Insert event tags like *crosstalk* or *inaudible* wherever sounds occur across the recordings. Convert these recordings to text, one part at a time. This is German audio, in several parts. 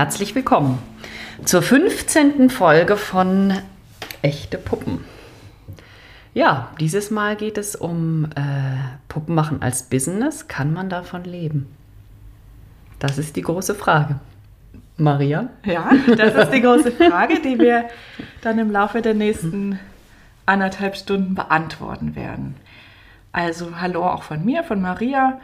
herzlich willkommen zur 15. Folge von Echte Puppen. Ja, dieses Mal geht es um äh, Puppen machen als Business. Kann man davon leben? Das ist die große Frage. Maria? Ja, das ist die große Frage, die wir dann im Laufe der nächsten anderthalb Stunden beantworten werden. Also hallo auch von mir, von Maria.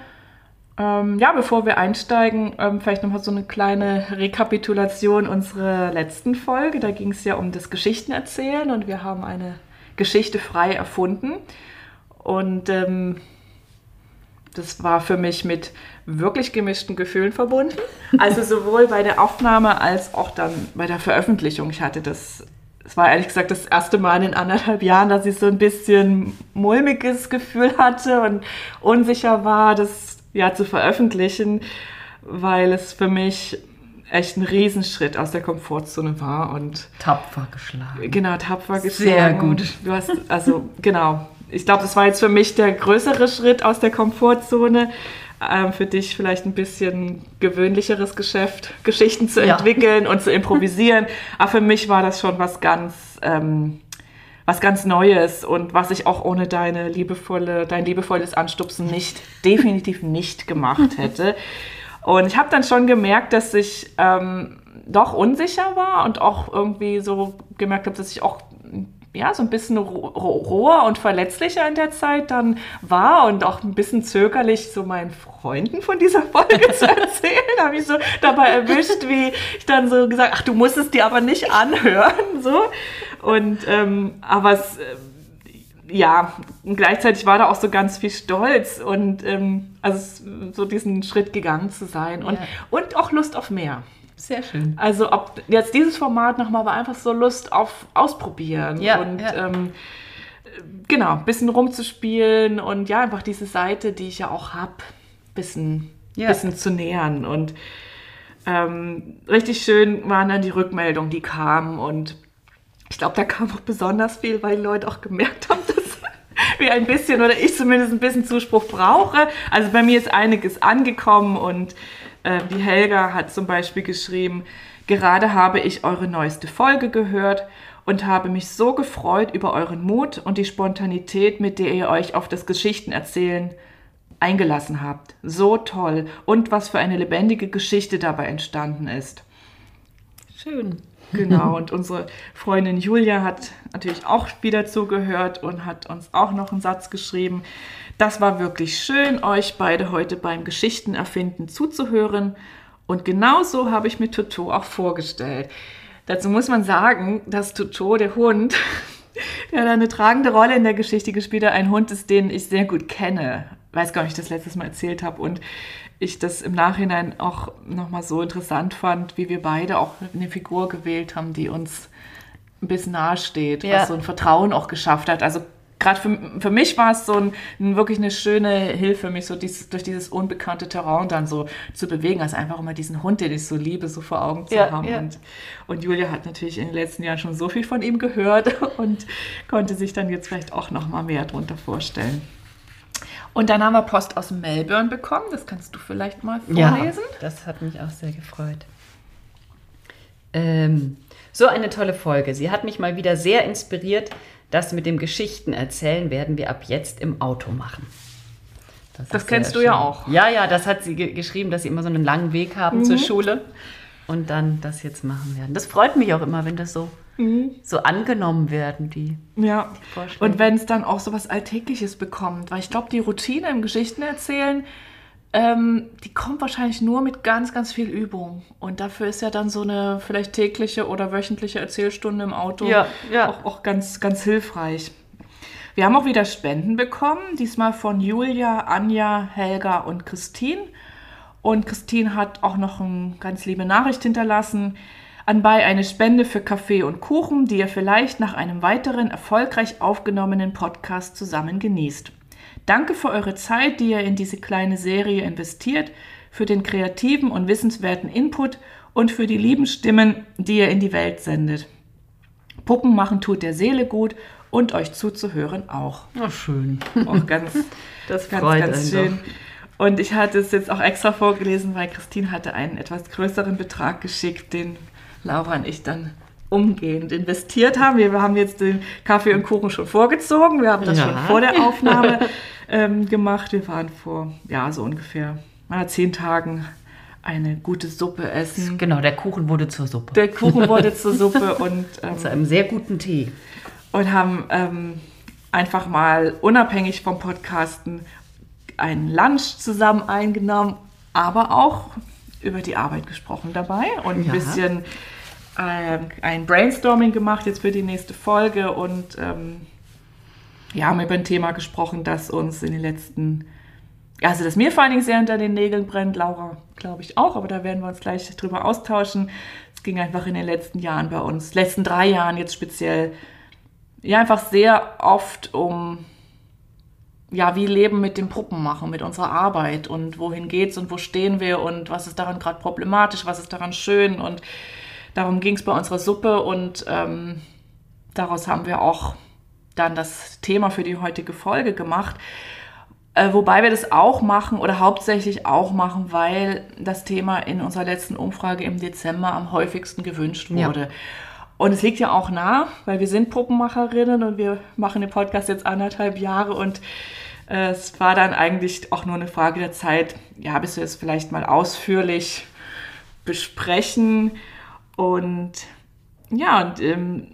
Ähm, ja, bevor wir einsteigen, ähm, vielleicht nochmal so eine kleine Rekapitulation unserer letzten Folge. Da ging es ja um das Geschichtenerzählen und wir haben eine Geschichte frei erfunden. Und ähm, das war für mich mit wirklich gemischten Gefühlen verbunden. Also sowohl bei der Aufnahme als auch dann bei der Veröffentlichung. Ich hatte das, es war ehrlich gesagt das erste Mal in anderthalb Jahren, dass ich so ein bisschen mulmiges Gefühl hatte und unsicher war, das ja zu veröffentlichen, weil es für mich echt ein Riesenschritt aus der Komfortzone war und tapfer geschlagen. Genau, tapfer geschlagen. Sehr gut. Du hast also genau. Ich glaube, das war jetzt für mich der größere Schritt aus der Komfortzone. Ähm, für dich vielleicht ein bisschen gewöhnlicheres Geschäft, Geschichten zu entwickeln ja. und zu improvisieren. *laughs* Aber für mich war das schon was ganz, ähm, was ganz Neues und was ich auch ohne deine liebevolle, dein liebevolles Anstupsen nicht, *laughs* definitiv nicht gemacht hätte. Und ich habe dann schon gemerkt, dass ich ähm, doch unsicher war und auch irgendwie so gemerkt habe, dass ich auch ja, so ein bisschen roher und verletzlicher in der Zeit dann war und auch ein bisschen zögerlich so meinen Freunden von dieser Folge zu *laughs* erzählen. habe ich so dabei erwischt, wie ich dann so gesagt, ach, du musst es dir aber nicht anhören, so. Und, ähm, aber es, äh, ja, und gleichzeitig war da auch so ganz viel Stolz und ähm, also so diesen Schritt gegangen zu sein und, ja. und auch Lust auf mehr. Sehr schön. Also ob jetzt dieses Format nochmal war einfach so Lust auf Ausprobieren ja, und ja. Ähm, genau, ein bisschen rumzuspielen und ja, einfach diese Seite, die ich ja auch habe, ein bisschen, ja. bisschen zu nähern und ähm, richtig schön waren dann die Rückmeldungen, die kamen und ich glaube, da kam auch besonders viel, weil die Leute auch gemerkt haben, *laughs* dass wir ein bisschen oder ich zumindest ein bisschen Zuspruch brauche. Also bei mir ist einiges angekommen und äh, die Helga hat zum Beispiel geschrieben, gerade habe ich eure neueste Folge gehört und habe mich so gefreut über euren Mut und die Spontanität, mit der ihr euch auf das Geschichtenerzählen eingelassen habt. So toll und was für eine lebendige Geschichte dabei entstanden ist. Schön. Genau, *laughs* und unsere Freundin Julia hat natürlich auch wieder zugehört und hat uns auch noch einen Satz geschrieben. Das war wirklich schön, euch beide heute beim Geschichtenerfinden zuzuhören. Und genauso habe ich mir Toto auch vorgestellt. Dazu muss man sagen, dass Toto, der Hund, *laughs* der hat eine tragende Rolle in der Geschichte gespielt hat, ein Hund ist, den ich sehr gut kenne. Weiß gar nicht, ob ich das letztes Mal erzählt habe. Und ich das im Nachhinein auch nochmal so interessant fand, wie wir beide auch eine Figur gewählt haben, die uns ein bisschen nahe steht, ja. was so ein Vertrauen auch geschafft hat. Also gerade für, für mich war es so ein, ein, wirklich eine schöne Hilfe, mich so dies, durch dieses unbekannte Terrain dann so zu bewegen, als einfach immer diesen Hund, den ich so liebe, so vor Augen zu ja, haben. Ja. Und, und Julia hat natürlich in den letzten Jahren schon so viel von ihm gehört *laughs* und konnte sich dann jetzt vielleicht auch noch mal mehr darunter vorstellen. Und dann haben wir Post aus Melbourne bekommen. Das kannst du vielleicht mal vorlesen. Ja, das hat mich auch sehr gefreut. Ähm, so eine tolle Folge. Sie hat mich mal wieder sehr inspiriert. Das mit dem Geschichten erzählen werden wir ab jetzt im Auto machen. Das, das kennst du schön. ja auch. Ja, ja, das hat sie ge geschrieben, dass sie immer so einen langen Weg haben mhm. zur Schule und dann das jetzt machen werden. Das freut mich auch immer, wenn das so mhm. so angenommen werden, die. Ja. Die und wenn es dann auch so was Alltägliches bekommt, weil ich glaube, die Routine im Geschichten erzählen, ähm, die kommt wahrscheinlich nur mit ganz, ganz viel Übung. Und dafür ist ja dann so eine vielleicht tägliche oder wöchentliche Erzählstunde im Auto ja, ja. Auch, auch ganz, ganz hilfreich. Wir haben auch wieder Spenden bekommen, diesmal von Julia, Anja, Helga und Christine. Und Christine hat auch noch eine ganz liebe Nachricht hinterlassen anbei eine Spende für Kaffee und Kuchen, die ihr vielleicht nach einem weiteren erfolgreich aufgenommenen Podcast zusammen genießt. Danke für eure Zeit, die ihr in diese kleine Serie investiert, für den kreativen und wissenswerten Input und für die lieben Stimmen, die ihr in die Welt sendet. Puppen machen tut der Seele gut und euch zuzuhören auch. Ach, schön. *laughs* Auch ganz, das freut ganz, ganz schön. Und ich hatte es jetzt auch extra vorgelesen, weil Christine hatte einen etwas größeren Betrag geschickt, den Laura und ich dann umgehend investiert haben. Wir haben jetzt den Kaffee und Kuchen schon vorgezogen. Wir haben das ja. schon vor der Aufnahme *laughs* ähm, gemacht. Wir waren vor, ja, so ungefähr na, zehn Tagen eine gute Suppe essen. Genau, der Kuchen wurde zur Suppe. Der Kuchen wurde zur *laughs* Suppe und ähm, zu einem sehr guten Tee. Und haben ähm, einfach mal unabhängig vom Podcasten einen Lunch zusammen eingenommen, aber auch über die Arbeit gesprochen dabei und ja. ein bisschen äh, ein Brainstorming gemacht jetzt für die nächste Folge und ähm, ja, haben über ein Thema gesprochen, das uns in den letzten also dass mir vor allen Dingen sehr unter den Nägeln brennt, Laura glaube ich auch, aber da werden wir uns gleich drüber austauschen. Es ging einfach in den letzten Jahren bei uns, letzten drei Jahren jetzt speziell, ja einfach sehr oft um, ja, wie Leben mit dem Puppen machen, mit unserer Arbeit und wohin geht's und wo stehen wir und was ist daran gerade problematisch, was ist daran schön und darum ging es bei unserer Suppe und ähm, daraus haben wir auch dann das Thema für die heutige Folge gemacht. Äh, wobei wir das auch machen oder hauptsächlich auch machen, weil das Thema in unserer letzten Umfrage im Dezember am häufigsten gewünscht wurde. Ja. Und es liegt ja auch nah, weil wir sind Puppenmacherinnen und wir machen den Podcast jetzt anderthalb Jahre und äh, es war dann eigentlich auch nur eine Frage der Zeit, ja, bis wir es vielleicht mal ausführlich besprechen. Und ja, und ähm,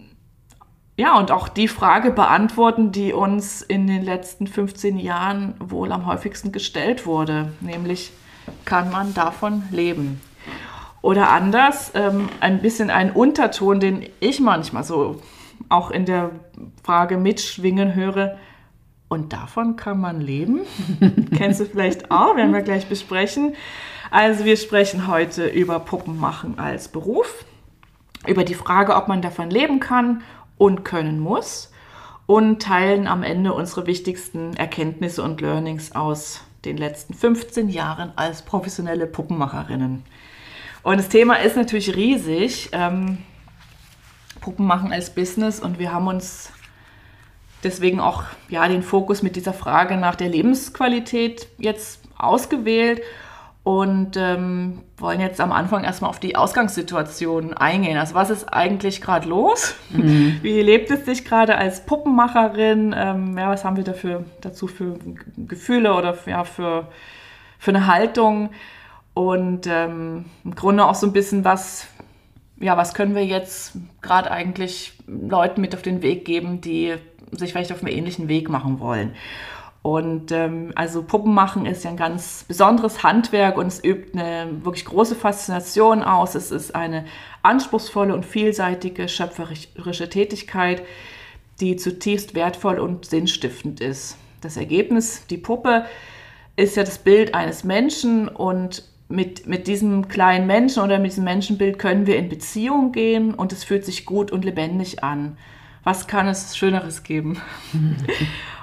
ja, und auch die Frage beantworten, die uns in den letzten 15 Jahren wohl am häufigsten gestellt wurde, nämlich kann man davon leben? Oder anders, ähm, ein bisschen ein Unterton, den ich manchmal so auch in der Frage mitschwingen höre. Und davon kann man leben? *laughs* Kennst du vielleicht auch, werden wir gleich besprechen. Also wir sprechen heute über Puppenmachen als Beruf, über die Frage, ob man davon leben kann und können muss und teilen am Ende unsere wichtigsten Erkenntnisse und Learnings aus den letzten 15 Jahren als professionelle Puppenmacherinnen. Und das Thema ist natürlich riesig. Ähm, Puppen machen als Business und wir haben uns deswegen auch ja, den Fokus mit dieser Frage nach der Lebensqualität jetzt ausgewählt und ähm, wollen jetzt am Anfang erstmal auf die Ausgangssituation eingehen. Also was ist eigentlich gerade los? Mhm. Wie lebt es sich gerade als Puppenmacherin? Ähm, ja, was haben wir dafür, dazu für Gefühle oder ja, für, für eine Haltung? Und ähm, im Grunde auch so ein bisschen was, ja, was können wir jetzt gerade eigentlich Leuten mit auf den Weg geben, die sich vielleicht auf einen ähnlichen Weg machen wollen. Und ähm, also Puppen machen ist ja ein ganz besonderes Handwerk und es übt eine wirklich große Faszination aus. Es ist eine anspruchsvolle und vielseitige schöpferische Tätigkeit, die zutiefst wertvoll und sinnstiftend ist. Das Ergebnis, die Puppe, ist ja das Bild eines Menschen und mit, mit diesem kleinen Menschen oder mit diesem Menschenbild können wir in Beziehung gehen und es fühlt sich gut und lebendig an. Was kann es Schöneres geben?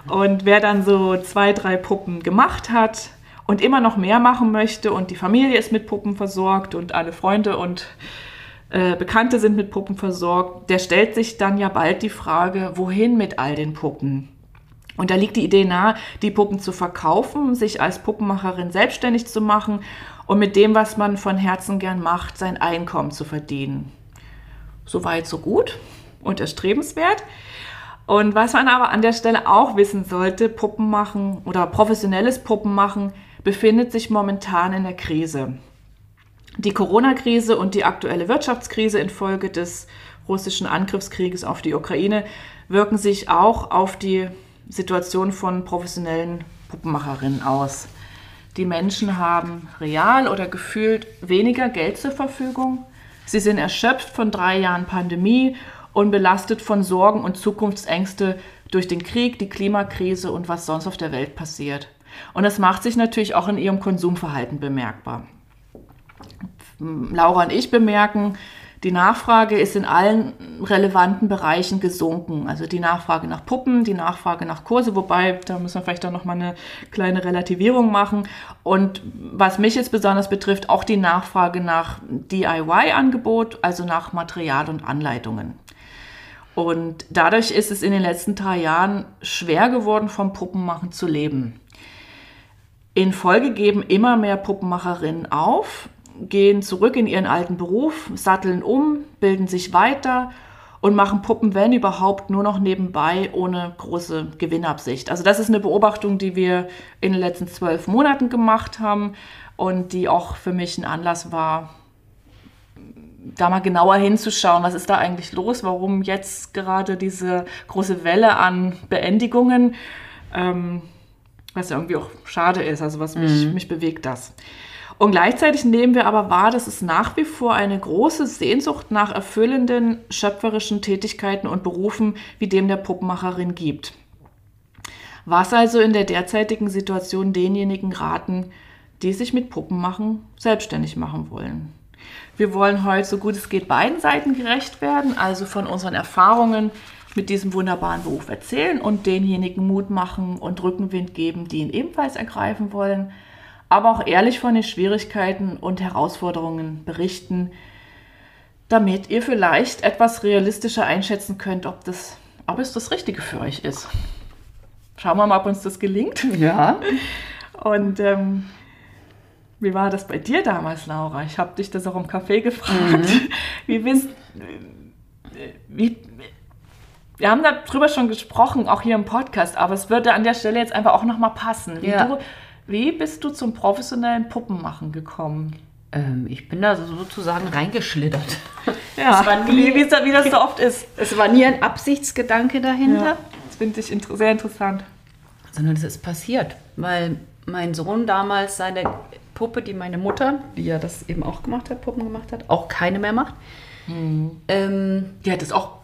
Und wer dann so zwei, drei Puppen gemacht hat und immer noch mehr machen möchte und die Familie ist mit Puppen versorgt und alle Freunde und äh, Bekannte sind mit Puppen versorgt, der stellt sich dann ja bald die Frage, wohin mit all den Puppen? Und da liegt die Idee nahe, die Puppen zu verkaufen, sich als Puppenmacherin selbstständig zu machen und mit dem, was man von Herzen gern macht, sein Einkommen zu verdienen. Soweit, so gut und erstrebenswert. Und was man aber an der Stelle auch wissen sollte, Puppen machen oder professionelles Puppen machen befindet sich momentan in der Krise. Die Corona-Krise und die aktuelle Wirtschaftskrise infolge des russischen Angriffskrieges auf die Ukraine wirken sich auch auf die Situation von professionellen Puppenmacherinnen aus. Die Menschen haben real oder gefühlt weniger Geld zur Verfügung. Sie sind erschöpft von drei Jahren Pandemie und belastet von Sorgen und Zukunftsängste durch den Krieg, die Klimakrise und was sonst auf der Welt passiert. Und das macht sich natürlich auch in ihrem Konsumverhalten bemerkbar. Laura und ich bemerken, die Nachfrage ist in allen relevanten Bereichen gesunken. Also die Nachfrage nach Puppen, die Nachfrage nach Kurse, wobei da müssen wir vielleicht auch noch mal eine kleine Relativierung machen. Und was mich jetzt besonders betrifft, auch die Nachfrage nach DIY-Angebot, also nach Material und Anleitungen. Und dadurch ist es in den letzten drei Jahren schwer geworden, vom Puppenmachen zu leben. In Folge geben immer mehr Puppenmacherinnen auf, gehen zurück in ihren alten Beruf, satteln um, bilden sich weiter und machen Puppen, wenn überhaupt, nur noch nebenbei ohne große Gewinnabsicht. Also das ist eine Beobachtung, die wir in den letzten zwölf Monaten gemacht haben und die auch für mich ein Anlass war, da mal genauer hinzuschauen, was ist da eigentlich los, warum jetzt gerade diese große Welle an Beendigungen, ähm, was ja irgendwie auch schade ist, also was mich, mich bewegt das. Und gleichzeitig nehmen wir aber wahr, dass es nach wie vor eine große Sehnsucht nach erfüllenden schöpferischen Tätigkeiten und Berufen wie dem der Puppenmacherin gibt. Was also in der derzeitigen Situation denjenigen raten, die sich mit Puppenmachen selbstständig machen wollen. Wir wollen heute so gut es geht beiden Seiten gerecht werden, also von unseren Erfahrungen mit diesem wunderbaren Beruf erzählen und denjenigen Mut machen und Rückenwind geben, die ihn ebenfalls ergreifen wollen aber auch ehrlich von den Schwierigkeiten und Herausforderungen berichten, damit ihr vielleicht etwas realistischer einschätzen könnt, ob, das, ob es das Richtige für euch ist. Schauen wir mal, ob uns das gelingt. Ja. Und ähm, wie war das bei dir damals, Laura? Ich habe dich das auch im Café gefragt. Mhm. *laughs* Wie bist wie, wir haben darüber schon gesprochen, auch hier im Podcast, aber es würde an der Stelle jetzt einfach auch nochmal passen. Wie Ja. du wie bist du zum professionellen Puppenmachen gekommen? Ähm, ich bin da sozusagen reingeschlittert. Ja, nie- wie, wie das so oft ist. Es war nie ein Absichtsgedanke dahinter, Ja, das finde ich inter sehr interessant. sondern es ist passiert, weil mein Sohn damals seine Puppe, die meine Mutter, die ja das eben auch gemacht hat, Puppen gemacht hat, auch keine mehr macht. Ähm, Die hat es auch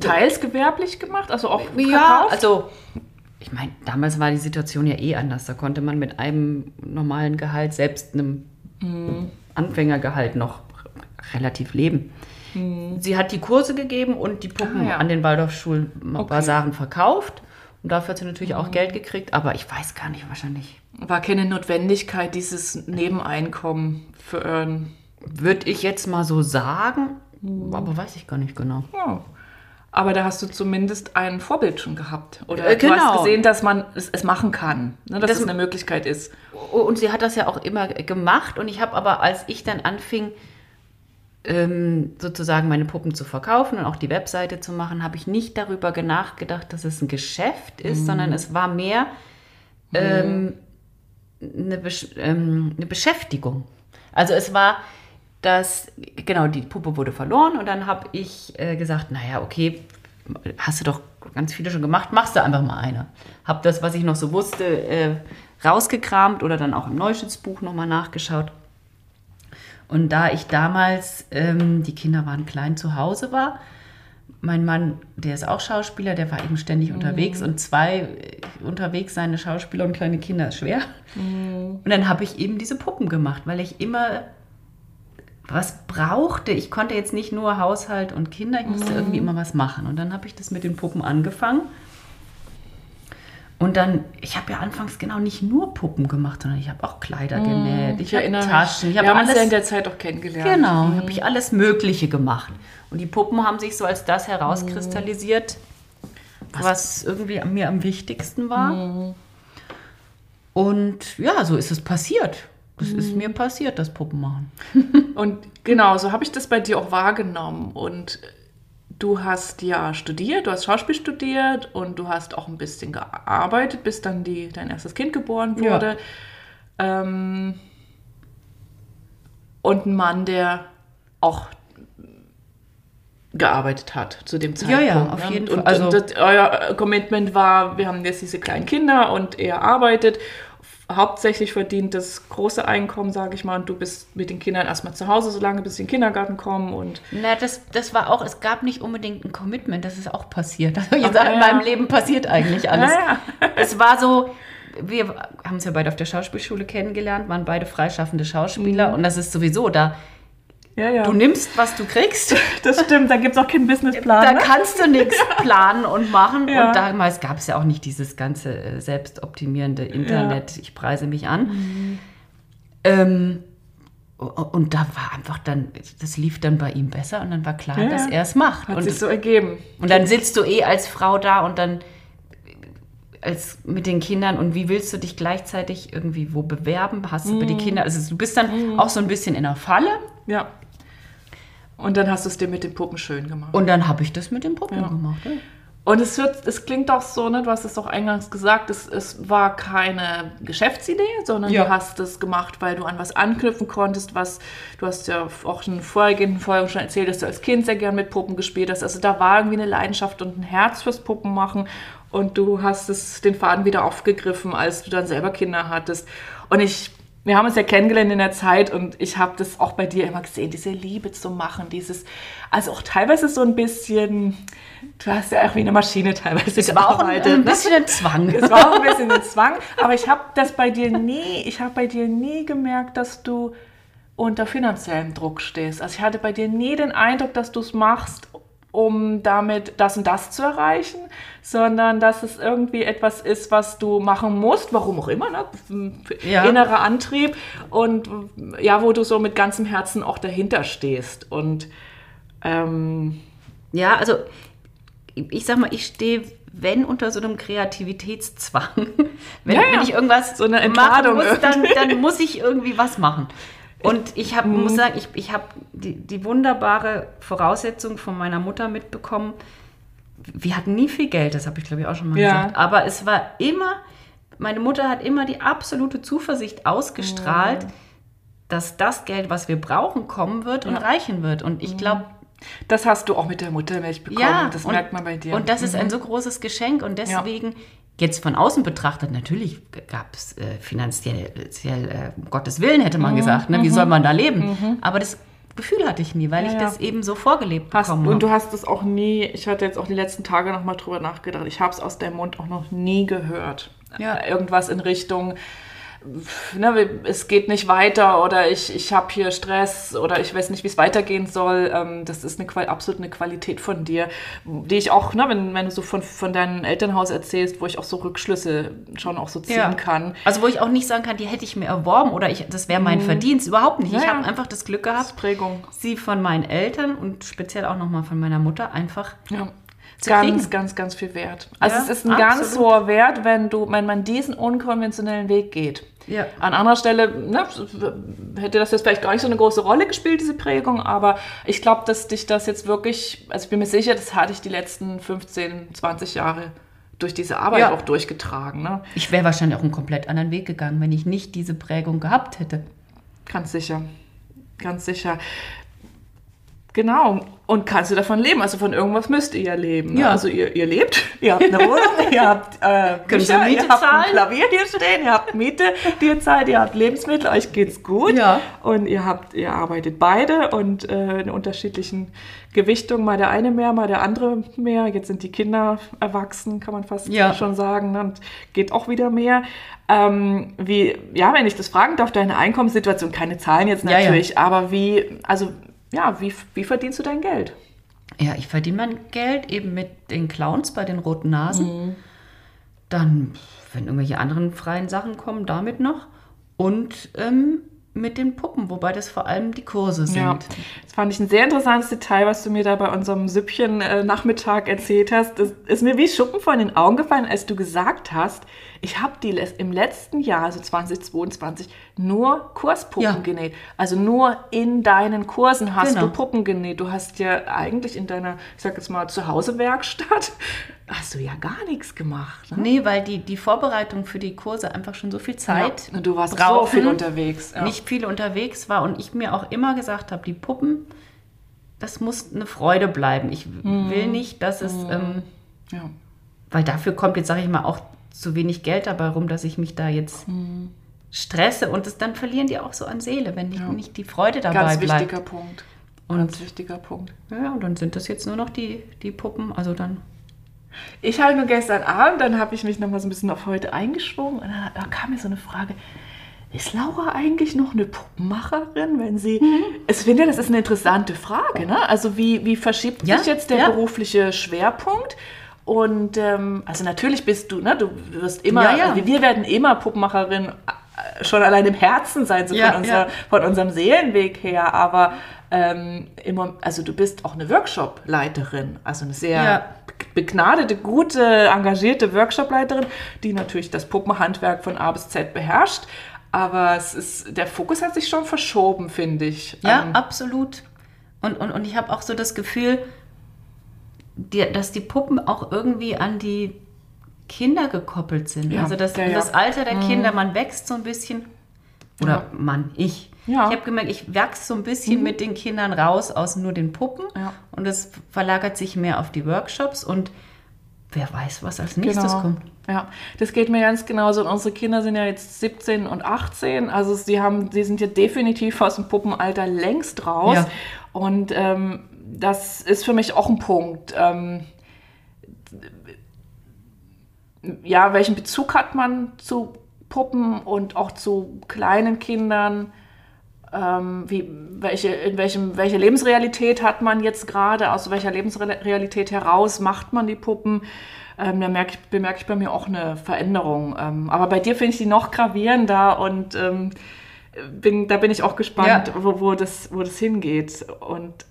teils gewerblich gemacht, also auch Ja, verkauft? also ich meine, damals war die Situation ja eh anders. Da konnte man mit einem normalen Gehalt, selbst einem Anfängergehalt noch relativ leben. Sie hat die Kurse gegeben und die Puppen Ah, ja. an den Waldorfschulen Okay. Basaren verkauft. Und dafür hat sie natürlich auch Geld gekriegt, aber ich weiß gar nicht, wahrscheinlich War keine Notwendigkeit, dieses Nebeneinkommen für euren. würde ich jetzt mal so sagen, aber weiß ich gar nicht genau. Ja. Aber da hast du zumindest ein Vorbild schon gehabt. Oder Äh, du hast genau. gesehen, dass man es, es machen kann. Ne, dass Das- es eine Möglichkeit ist. Und sie hat das ja auch immer gemacht. Und ich habe aber, als ich dann anfing, ähm, sozusagen meine Puppen zu verkaufen und auch die Webseite zu machen, habe ich nicht darüber nachgedacht, dass es ein Geschäft ist, sondern es war mehr ähm, eine, Besch ähm, eine Beschäftigung. Also es war das, genau, die Puppe wurde verloren und dann habe ich äh, gesagt, naja, okay, hast du doch ganz viele schon gemacht, machst du einfach mal eine. Habe das, was ich noch so wusste, äh, rausgekramt oder dann auch im Neuschützbuch nochmal nachgeschaut. Und da ich damals, ähm, die Kinder waren klein, zu Hause war, mein Mann, der ist auch Schauspieler, der war eben ständig unterwegs und zwei äh, unterwegs seine Schauspieler und kleine Kinder ist schwer. Und dann habe ich eben diese Puppen gemacht, weil ich immer was brauchte. Ich konnte jetzt nicht nur Haushalt und Kinder, ich musste irgendwie immer was machen. Und dann habe ich das mit den Puppen angefangen. Und dann, ich habe ja anfangs genau nicht nur Puppen gemacht, sondern ich habe auch Kleider genäht, ich, habe erinnere mich. Taschen, ich habe uns ja in alles, der Zeit auch kennengelernt. genau, habe ich alles Mögliche gemacht. Und die Puppen haben sich so als das herauskristallisiert, was irgendwie mir am wichtigsten war. Und ja, so ist es passiert. Das ist mir passiert, das Puppenmachen. Und genau, so habe ich das bei dir auch wahrgenommen. Und du hast ja studiert, du hast Schauspiel studiert und du hast auch ein bisschen gearbeitet, bis dann die, dein erstes Kind geboren Ja. wurde. Ähm, und ein Mann, der auch gearbeitet hat zu dem Ja, Zeitpunkt. ja, auf ne? jeden und, Fall. Also- und das, euer Commitment war, wir haben jetzt diese kleinen Kinder und er arbeitet. Hauptsächlich verdient das große Einkommen, sage ich mal, und du bist mit den Kindern erstmal zu Hause, solange bis sie in den Kindergarten kommen. Und Na, das, das war auch, es gab nicht unbedingt ein Commitment, das ist auch passiert. *laughs* Also, sag, ja, in meinem Leben passiert eigentlich *laughs* alles. Ja, Es war so, wir haben uns ja beide auf der Schauspielschule kennengelernt, waren beide freischaffende Schauspieler und das ist sowieso da. Ja, ja. Du nimmst, was du kriegst. *laughs* das stimmt, da gibt es auch keinen Businessplan. Da ne? kannst du nichts *laughs* planen und machen. Ja. Und damals gab es ja auch nicht dieses ganze äh, selbstoptimierende Internet, ich preise mich an. Mhm. Ähm, und da war einfach dann, das lief dann bei ihm besser und dann war klar, Ja, dass er es macht. Hat und, sich so ergeben. und dann sitzt du eh als Frau da und dann als mit den Kindern und wie willst du dich gleichzeitig irgendwie wo bewerben? Hast du über die Mhm. Kinder, also du bist dann auch so ein bisschen in der Falle Ja. Und dann hast du es dir mit den Puppen schön gemacht. und dann habe ich das mit den Puppen Ja. gemacht. Ja. Und es, wird, es klingt auch so, ne, du hast es auch eingangs gesagt, es, es war keine Geschäftsidee, sondern Ja. du hast es gemacht, weil du an was anknüpfen konntest, was du hast ja auch in vorhergehenden Folgen schon erzählt, dass du als Kind sehr gern mit Puppen gespielt hast. Also da war irgendwie eine Leidenschaft und ein Herz fürs Puppenmachen und du hast es den Faden wieder aufgegriffen, als du dann selber Kinder hattest. Und ich wir haben uns ja kennengelernt in der Zeit und ich habe das auch bei dir immer gesehen, diese Liebe zu machen, dieses, also auch teilweise so ein bisschen, du hast ja auch wie eine Maschine teilweise Es war auch ein, ein ne? bisschen ein Zwang. Es war auch ein bisschen ein Zwang, aber ich habe das bei dir nie, ich habe bei dir nie gemerkt, dass du unter finanziellem Druck stehst. Also ich hatte bei dir nie den Eindruck, dass du es machst, um damit das und das zu erreichen, sondern dass es irgendwie etwas ist, was du machen musst, warum auch immer, ne? Ja. innerer Antrieb und ja, wo du so mit ganzem Herzen auch dahinter stehst und ähm, Ja, also ich sag mal, ich stehe, wenn unter so einem Kreativitätszwang, *laughs* wenn, Ja, ja. wenn ich irgendwas So eine machen Entladung muss, dann, dann muss ich irgendwie was machen. Und ich hab, Mhm. muss sagen, ich, ich habe die, die wunderbare Voraussetzung von meiner Mutter mitbekommen. Wir hatten nie viel Geld, das habe ich glaube ich auch schon mal Ja. gesagt. Aber es war immer, meine Mutter hat immer die absolute Zuversicht ausgestrahlt, dass das Geld, was wir brauchen, kommen wird und Ja. reichen wird. Und ich glaube, das hast du auch mit der Muttermilch bekommen, das und- merkt man bei dir. Und das ist ein so großes Geschenk und deswegen, jetzt von außen betrachtet, natürlich gab es äh, finanziell, äh, um Gottes Willen hätte Mhm, man gesagt, ne? wie soll man da leben? Aber das Gefühl hatte ich nie, weil ich Ja, ja. das eben so vorgelebt Hast, bekommen und du habe. hast es auch nie, ich hatte jetzt auch die letzten Tage noch mal drüber nachgedacht, ich habe es aus deinem Mund auch noch nie gehört. Ja. Irgendwas in Richtung, ne, es geht nicht weiter oder ich, ich habe hier Stress oder ich weiß nicht, wie es weitergehen soll. Ähm, das ist eine, Qual- absolut eine Qualität von dir, die ich auch, ne, wenn, wenn du so von, von deinem Elternhaus erzählst, wo ich auch so Rückschlüsse schon auch so ziehen Ja. kann. Also wo ich auch nicht sagen kann, die hätte ich mir erworben oder ich, das wäre mein Verdienst, überhaupt nicht. Mhm. Ja, ich habe einfach das Glück Das gehabt, Prägung. sie von meinen Eltern und speziell auch nochmal von meiner Mutter einfach Ja. Zu Ganz, kriegen. ganz, ganz viel wert. Also Ja, es ist ein ganz absolut. hoher Wert, wenn du, wenn man diesen unkonventionellen Weg geht. Ja. An anderer Stelle ne, hätte das jetzt vielleicht gar nicht so eine große Rolle gespielt, diese Prägung, aber ich glaube, dass dich das jetzt wirklich, also ich bin mir sicher, das hatte ich die letzten 15, 20 Jahre durch diese Arbeit Ja. auch durchgetragen. Ne? Ich wäre wahrscheinlich auch einen komplett anderen Weg gegangen, wenn ich nicht diese Prägung gehabt hätte. Ganz sicher. Ganz sicher. Genau. Und kannst du davon leben? Also von irgendwas müsst ihr ja leben. Ne? Ja. Also ihr, ihr lebt, *laughs* ihr habt eine Wohnung, ihr *laughs* habt äh, Bücher, ihr Miete ihr habt ein zahlen? Klavier hier stehen, ihr habt Miete, die ihr zahlt, ihr habt Lebensmittel, euch geht's gut. Ja. Und ihr habt, ihr arbeitet beide und äh, in unterschiedlichen Gewichtungen, mal der eine mehr, mal der andere mehr. Jetzt sind die Kinder erwachsen, kann man fast Ja. schon sagen, ne? und geht auch wieder mehr. Ähm, wie, ja, wenn ich das fragen darf, deine Einkommenssituation, keine Zahlen jetzt Ja, ja. natürlich, aber wie, also ja, wie, wie verdienst du dein Geld? Ja, ich verdiene mein Geld eben mit den Clowns bei den roten Nasen. Mhm. Dann, wenn irgendwelche anderen freien Sachen kommen, damit noch. Und ähm, mit den Puppen, wobei das vor allem die Kurse sind. Ja, das fand ich ein sehr interessantes Detail, was du mir da bei unserem Süppchen-Nachmittag erzählt hast. Das ist mir wie Schuppen von den Augen gefallen, als du gesagt hast, ich habe die im letzten Jahr, also 2022, nur Kurspuppen Ja. genäht. Also nur in deinen Kursen hast Genau. du Puppen genäht. Du hast ja eigentlich in deiner, ich sag jetzt mal, Zuhause-Werkstatt, hast du ja gar nichts gemacht. Ne? Nee, weil die, die Vorbereitung für die Kurse einfach schon so viel Zeit Ja, und du warst so brauchen, viel unterwegs. Ja. nicht viel unterwegs war und ich mir auch immer gesagt habe, die Puppen, das muss eine Freude bleiben. Ich Mhm. will nicht, dass es, ähm, ja. weil dafür kommt jetzt, sage ich mal, auch zu wenig Geld dabei rum, dass ich mich da jetzt Mhm. stresse und das, dann verlieren die auch so an Seele, wenn nicht, Ja. nicht die Freude dabei Ganz bleibt. wichtiger Punkt. Und Ganz wichtiger Punkt. ja, und dann sind das jetzt nur noch die, die Puppen, also dann Ich habe nur gestern Abend, dann habe ich mich noch mal so ein bisschen auf heute eingeschwungen und dann, da kam mir so eine Frage. Ist Laura eigentlich noch eine Puppenmacherin, wenn sie... Ich finde, das ist eine interessante Frage. Ne? Also wie, wie verschiebt Ja, sich jetzt der ja. berufliche Schwerpunkt? Und ähm, also natürlich bist du, ne, du wirst immer, Ja, ja. Also wir werden immer Puppenmacherin äh, schon allein im Herzen sein, so Ja, von, unserer, von unserem Seelenweg her. Aber ähm, immer, also du bist auch eine Workshop-Leiterin, also eine sehr begnadete, gute, engagierte Workshopleiterin, die natürlich das Puppenhandwerk von A bis Z beherrscht. Aber es ist, der Fokus hat sich schon verschoben, finde ich. Ja, ähm, absolut. Und, und, und ich habe auch so das Gefühl, die, dass die Puppen auch irgendwie an die Kinder gekoppelt sind. Ja, also das, ja, ja. das Alter der mhm. Kinder, man wächst so ein bisschen. Oder ja. Mann, ich. Ja. Ich habe gemerkt, ich wachse so ein bisschen mhm. mit den Kindern raus aus nur den Puppen. Ja. Und das verlagert sich mehr auf die Workshops und wer weiß, was als nächstes genau. kommt. Ja, das geht mir ganz genauso. Und unsere Kinder sind ja jetzt 17 und 18. Also sie haben, sie sind ja definitiv aus dem Puppenalter längst raus. Ja. Und ähm, das ist für mich auch ein Punkt. Ähm, ja, welchen Bezug hat man zu Puppen und auch zu kleinen Kindern? Ähm, wie, welche, in welchem, welche Lebensrealität hat man jetzt gerade? Aus welcher Lebensrealität heraus macht man die Puppen? Ähm, da merke ich, bemerke ich bei mir auch eine Veränderung. Ähm, aber bei dir finde ich die noch gravierender und ähm, bin, da bin ich auch gespannt, ja. wo, wo, das, wo das hingeht. Und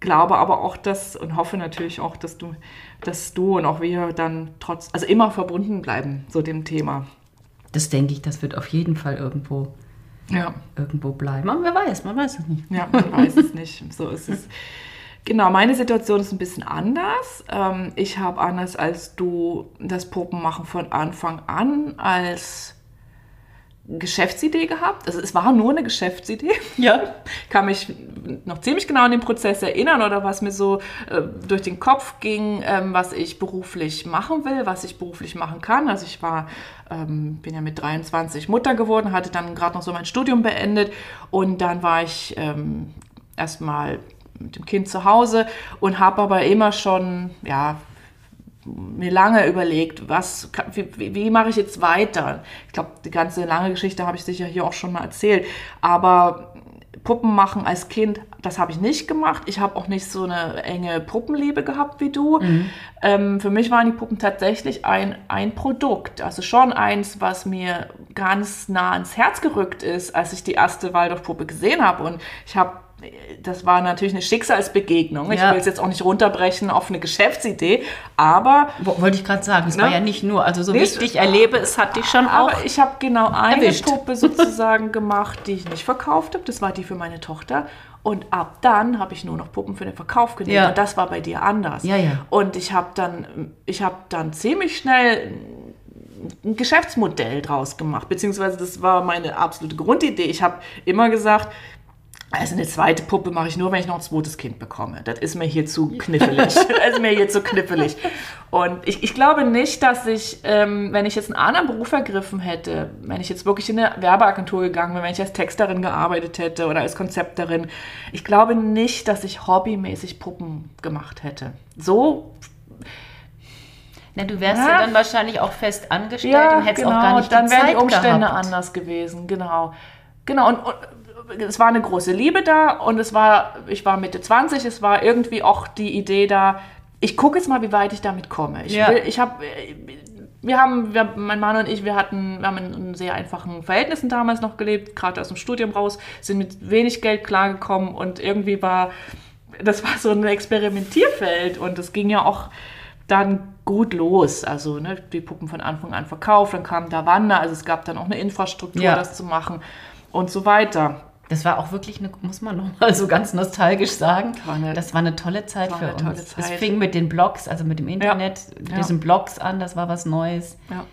glaube aber auch, dass und hoffe natürlich auch, dass du, dass du und auch wir dann trotz, also immer verbunden bleiben, so dem Thema. Das denke ich, das wird auf jeden Fall irgendwo, ja. irgendwo bleiben. Aber wer weiß, man weiß es nicht. Ja, man weiß es nicht. So ist es. Genau, meine Situation ist ein bisschen anders. Ähm, ich habe anders als du das Puppenmachen von Anfang an als Geschäftsidee gehabt. Also es war nur eine Geschäftsidee. Ja. *laughs* Kann mich noch ziemlich genau an den Prozess erinnern oder was mir so äh, durch den Kopf ging, ähm, was ich beruflich machen will, was ich beruflich machen kann. Also ich war, ähm, bin ja mit 23 Mutter geworden, hatte dann gerade noch so mein Studium beendet und dann war ich ähm, erstmal mit dem Kind zu Hause und habe aber immer schon, ja, mir lange überlegt, was, wie, wie mache ich jetzt weiter? Ich glaube, die ganze lange Geschichte habe ich sicher hier auch schon mal erzählt. Aber Puppen machen als Kind, das habe ich nicht gemacht. Ich habe auch nicht so eine enge Puppenliebe gehabt wie du. Mhm. Ähm, für mich waren die Puppen tatsächlich ein, ein Produkt. Also schon eins, was mir ganz nah ans Herz gerückt ist, als ich die erste Waldorfpuppe gesehen habe. Und ich habe das war natürlich eine Schicksalsbegegnung. Ich will es jetzt auch nicht runterbrechen auf eine Geschäftsidee, aber. Wollte ich gerade sagen, es ne? war ja nicht nur, also so wie ich dich erlebe, es hat dich schon auch. Aber ich habe genau eine erwischt. Puppe *laughs* sozusagen gemacht, die ich nicht verkauft habe. Das war die für meine Tochter. Und ab dann habe ich nur noch Puppen für den Verkauf genommen. Ja. Und das war bei dir anders. Ja, ja. Und ich habe dann, ich habe dann ziemlich schnell ein Geschäftsmodell draus gemacht, beziehungsweise das war meine absolute Grundidee. Ich habe immer gesagt, also eine zweite Puppe mache ich nur, wenn ich noch ein zweites Kind bekomme. Das ist mir hier zu kniffelig. *laughs* das ist mir hier zu kniffelig. Und ich, ich glaube nicht, dass ich, ähm, wenn ich jetzt einen anderen Beruf ergriffen hätte, wenn ich jetzt wirklich in eine Werbeagentur gegangen wäre, wenn ich als Texterin gearbeitet hätte oder als Konzepterin, ich glaube nicht, dass ich hobbymäßig Puppen gemacht hätte. So na, du wärst ja. ja. dann wahrscheinlich auch fest angestellt ja, und hättest genau, auch gar nicht dann die Zeit wären die Umstände gehabt. anders gewesen, genau. Genau, und, und es war eine große Liebe da und es war, ich war Mitte 20, es war irgendwie auch die Idee da, ich gucke jetzt mal, wie weit ich damit komme. Ich, ja. ich habe, wir haben, wir, mein Mann und ich, wir hatten, wir haben in, sehr einfachen Verhältnissen damals noch gelebt, gerade aus dem Studium raus, sind mit wenig Geld klargekommen und irgendwie war, das war so ein Experimentierfeld und es ging ja auch dann gut los. Also ne, die Puppen von Anfang an verkauft, dann kam da Wander, also es gab dann auch eine Infrastruktur, ja. das zu machen und so weiter. Das war auch wirklich eine, muss man noch mal so ganz nostalgisch sagen. War eine, das war eine tolle Zeit für uns. Zeit. Es fing mit den Blogs, also mit dem Internet, ja. diesen ja. Blogs an, das war was Neues. Ja.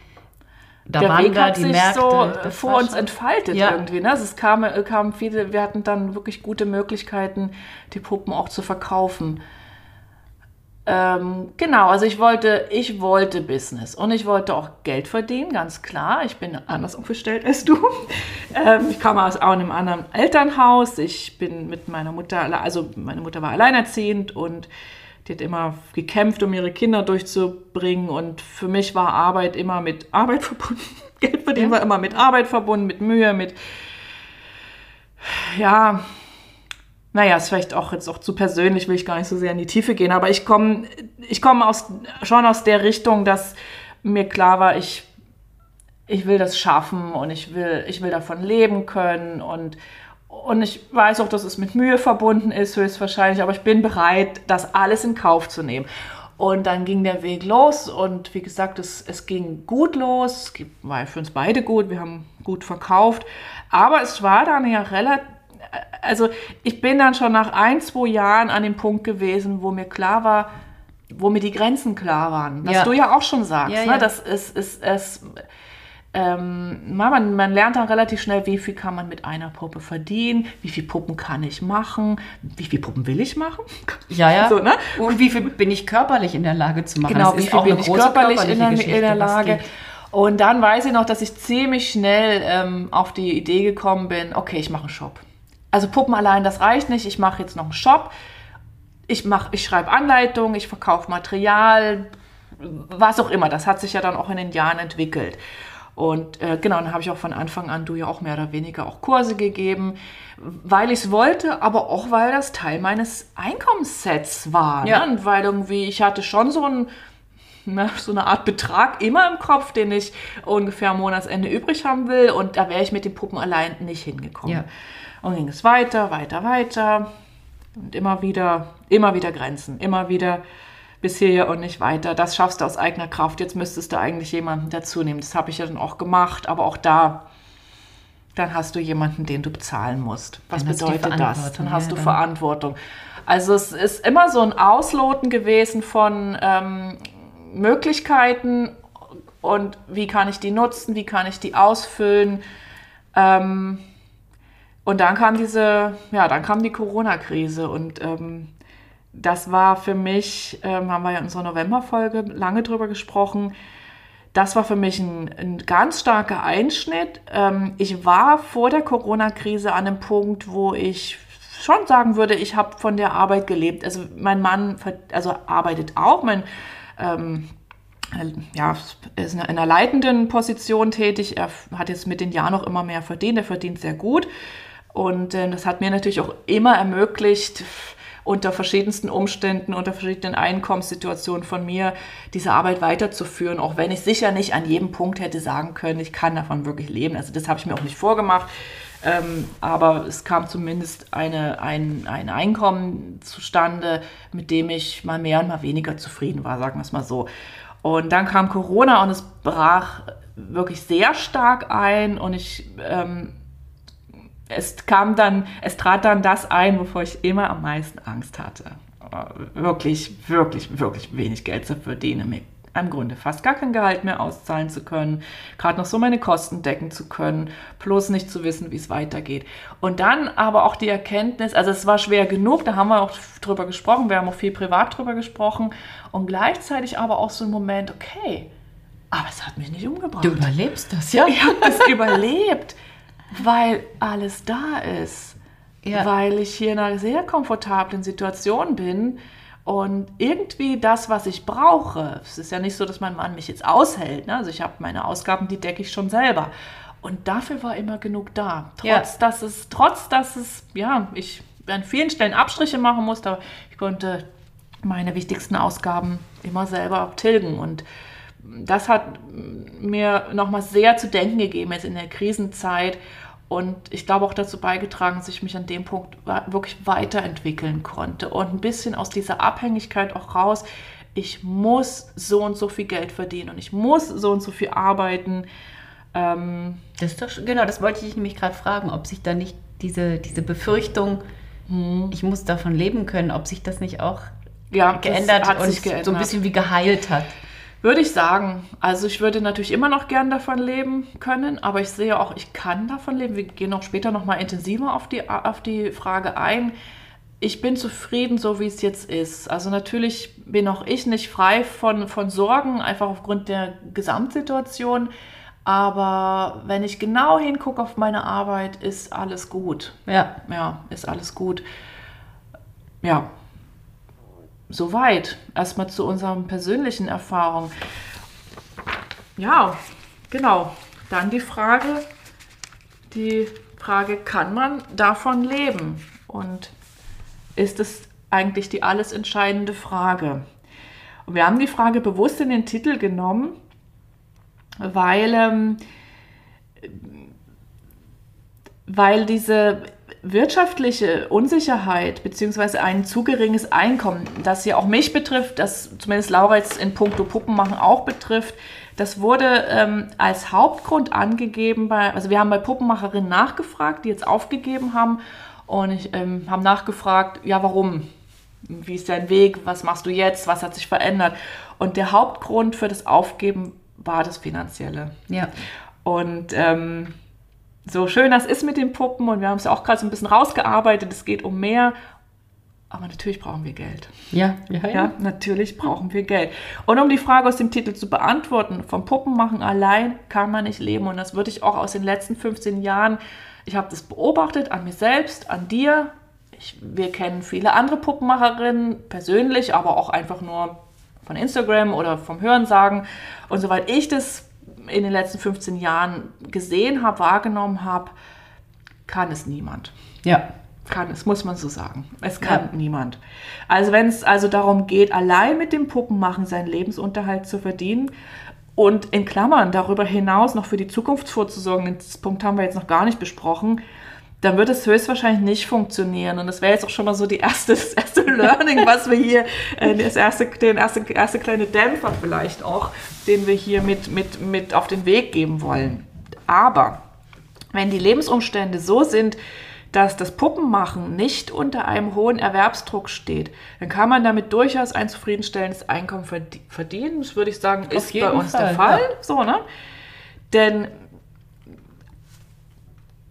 Da der waren Weg da die sich Märkte, so vor uns entfaltet ja. irgendwie. Ne? Also es kamen kam viele, wir hatten dann wirklich gute Möglichkeiten, die Puppen auch zu verkaufen. Ähm, genau, also ich wollte, ich wollte Business und ich wollte auch Geld verdienen, ganz klar. Ich bin anders aufgestellt als du. *laughs* ähm, ich komme aus auch einem anderen Elternhaus. Ich bin mit meiner Mutter, also meine Mutter war alleinerziehend und die hat immer gekämpft, um ihre Kinder durchzubringen. Und für mich war Arbeit immer mit Arbeit *laughs* verbunden. Geld verdienen ja. war immer mit Arbeit verbunden, mit Mühe, mit ja, naja, ist vielleicht auch jetzt auch zu persönlich, will ich gar nicht so sehr in die Tiefe gehen, aber ich komme ich komm aus, schon aus der Richtung, dass mir klar war, ich, ich will das schaffen und ich will, ich will davon leben können und, und ich weiß auch, dass es mit Mühe verbunden ist, höchstwahrscheinlich, aber ich bin bereit, das alles in Kauf zu nehmen. Und dann ging der Weg los und wie gesagt, es, es ging gut los, war für uns beide gut, wir haben gut verkauft, aber es war dann ja relativ, also ich bin dann schon nach ein, zwei Jahren an dem Punkt gewesen, wo mir klar war, wo mir die Grenzen klar waren, was Ja. du ja auch schon sagst, Ja, ne? ja. das ist, ist, es, ähm, man, man lernt dann relativ schnell, wie viel kann man mit einer Puppe verdienen, wie viel Puppen kann ich machen, wie viel Puppen will ich machen. Ja, ja. So, ne? Und wie viel bin ich körperlich in der Lage zu machen? Genau, Das wie ist viel bin ich körperlich in der, in der Lage. Und dann weiß ich noch, dass ich ziemlich schnell ähm, auf die Idee gekommen bin, okay, ich mache einen Shop. Also Puppen allein, das reicht nicht, ich mache jetzt noch einen Shop. Ich, mach, ich schreibe Anleitungen, ich verkaufe Material, was auch immer. Das hat sich ja dann auch in den Jahren entwickelt. Und äh, genau, dann habe ich auch von Anfang an du ja auch mehr oder weniger auch Kurse gegeben, weil ich es wollte, aber auch weil das Teil meines Einkommenssets war. Ja. Ne? Und weil irgendwie, ich hatte schon so ein, ne, so eine Art Betrag immer im Kopf, den ich ungefähr am Monatsende übrig haben will. Und da wäre ich mit den Puppen allein nicht hingekommen. Ja. Und ging es weiter, weiter, weiter. Und immer wieder, immer wieder Grenzen, immer wieder bis hierher und nicht weiter. Das schaffst du aus eigener Kraft. Jetzt müsstest du eigentlich jemanden dazu nehmen. Das habe ich ja dann auch gemacht, aber auch da, dann hast du jemanden, den du bezahlen musst. Was Dann bedeutet das? Dann hast ja, du dann- Verantwortung. Also es ist immer so ein Ausloten gewesen von ähm, Möglichkeiten und wie kann ich die nutzen, wie kann ich die ausfüllen. Ähm, und dann kam diese, ja, dann kam die Corona-Krise und ähm, das war für mich, ähm, haben wir ja in unserer November-Folge lange drüber gesprochen, das war für mich ein, ein ganz starker Einschnitt. Ähm, ich war vor der Corona-Krise an einem Punkt, wo ich schon sagen würde, ich habe von der Arbeit gelebt. Also mein Mann also arbeitet auch, mein ähm, ja, ist in einer leitenden Position tätig. Er hat jetzt mit den Jahren noch immer mehr verdient. Er verdient sehr gut. Und äh, das hat mir natürlich auch immer ermöglicht, unter verschiedensten Umständen, unter verschiedenen Einkommenssituationen von mir diese Arbeit weiterzuführen, auch wenn ich sicher nicht an jedem Punkt hätte sagen können, ich kann davon wirklich leben. Also das habe ich mir auch nicht vorgemacht. Ähm, aber es kam zumindest eine, ein, ein Einkommen zustande, mit dem ich mal mehr und mal weniger zufrieden war, sagen wir es mal so. Und dann kam Corona und es brach wirklich sehr stark ein und ich ähm, es kam dann, es trat dann das ein, wovor ich immer am meisten Angst hatte. Äh, Wirklich, wirklich, wirklich wenig Geld zu verdienen, mir im Grunde fast gar kein Gehalt mehr auszahlen zu können, gerade noch so meine Kosten decken zu können, bloß nicht zu wissen, wie es weitergeht. Und dann aber auch die Erkenntnis, also es war schwer genug, da haben wir auch drüber gesprochen, wir haben auch viel privat drüber gesprochen und gleichzeitig aber auch so ein Moment, okay, aber es hat mich nicht umgebracht. Du überlebst das, ja? Ich habe das *laughs* überlebt, weil alles da ist. Ja. Weil ich hier in einer sehr komfortablen Situation bin und irgendwie das, was ich brauche, es ist ja nicht so, dass mein Mann mich jetzt aushält. Ne? Also ich habe meine Ausgaben, die decke ich schon selber. Und dafür war immer genug da. Trotz, Ja. dass es, trotz, dass es, ja, ich an vielen Stellen Abstriche machen musste, aber ich konnte meine wichtigsten Ausgaben immer selber tilgen. Und das hat mir nochmal sehr zu denken gegeben jetzt in der Krisenzeit und ich glaube auch dazu beigetragen, dass ich mich an dem Punkt wirklich weiterentwickeln konnte und ein bisschen aus dieser Abhängigkeit auch raus. Ich muss so und so viel Geld verdienen und ich muss so und so viel arbeiten. Ähm, Das ist doch, genau, das wollte ich nämlich gerade fragen, ob sich da nicht diese, diese Befürchtung, Hm. ich muss davon leben können, ob sich das nicht auch ja, geändert hat und sich geändert. so ein bisschen wie geheilt hat. Würde ich sagen. Also ich würde natürlich immer noch gern davon leben können, aber ich sehe auch, ich kann davon leben. Wir gehen auch später noch mal intensiver auf die, auf die Frage ein. Ich bin zufrieden, so wie es jetzt ist. Also natürlich bin auch ich nicht frei von, von Sorgen, einfach aufgrund der Gesamtsituation. Aber wenn ich genau hingucke auf meine Arbeit, ist alles gut. Ja. Ja, ist alles gut. Ja, soweit. Erstmal zu unseren persönlichen Erfahrungen. Ja, genau. Dann die Frage, die Frage, kann man davon leben? Und ist es eigentlich die alles entscheidende Frage? Und wir haben die Frage bewusst in den Titel genommen, weil, ähm, weil diese, wirtschaftliche Unsicherheit beziehungsweise ein zu geringes Einkommen, das ja auch mich betrifft, das zumindest Laura jetzt in puncto Puppenmachen auch betrifft, das wurde ähm, als Hauptgrund angegeben bei, also wir haben bei Puppenmacherinnen nachgefragt, die jetzt aufgegeben haben und ich ähm, haben nachgefragt, ja warum? Wie ist dein Weg? Was machst du jetzt? Was hat sich verändert? Und der Hauptgrund für das Aufgeben war das Finanzielle. Ja. Und ähm, so schön das ist mit den Puppen und wir haben es ja auch gerade so ein bisschen rausgearbeitet, es geht um mehr. Aber natürlich brauchen wir Geld. Ja, ja, ja. Ja, natürlich brauchen wir Geld. Und um die Frage aus dem Titel zu beantworten, vom Puppenmachen allein kann man nicht leben. Und das würde ich auch aus den letzten 15 Jahren, ich habe das beobachtet an mir selbst, an dir. Ich, wir kennen viele andere Puppenmacherinnen persönlich, aber auch einfach nur von Instagram oder vom Hörensagen. Und soweit ich das in den letzten 15 Jahren gesehen habe, wahrgenommen habe, kann es niemand. Ja. Kann es, muss man so sagen. Es kann ja. niemand. Also wenn es also darum geht, allein mit dem Puppenmachen seinen Lebensunterhalt zu verdienen und in Klammern darüber hinaus noch für die Zukunft vorzusorgen, den Punkt haben wir jetzt noch gar nicht besprochen, dann wird es höchstwahrscheinlich nicht funktionieren. Und das wäre jetzt auch schon mal so die erste, *laughs* das erste Learning, was wir hier, äh, das erste, den erste, erste kleine Dämpfer vielleicht auch, den wir hier mit, mit, mit auf den Weg geben wollen. Aber wenn die Lebensumstände so sind, dass das Puppenmachen nicht unter einem hohen Erwerbsdruck steht, dann kann man damit durchaus ein zufriedenstellendes Einkommen verdienen. Das würde ich sagen, ist bei uns Fall, der Fall. Ja. So, ne? Denn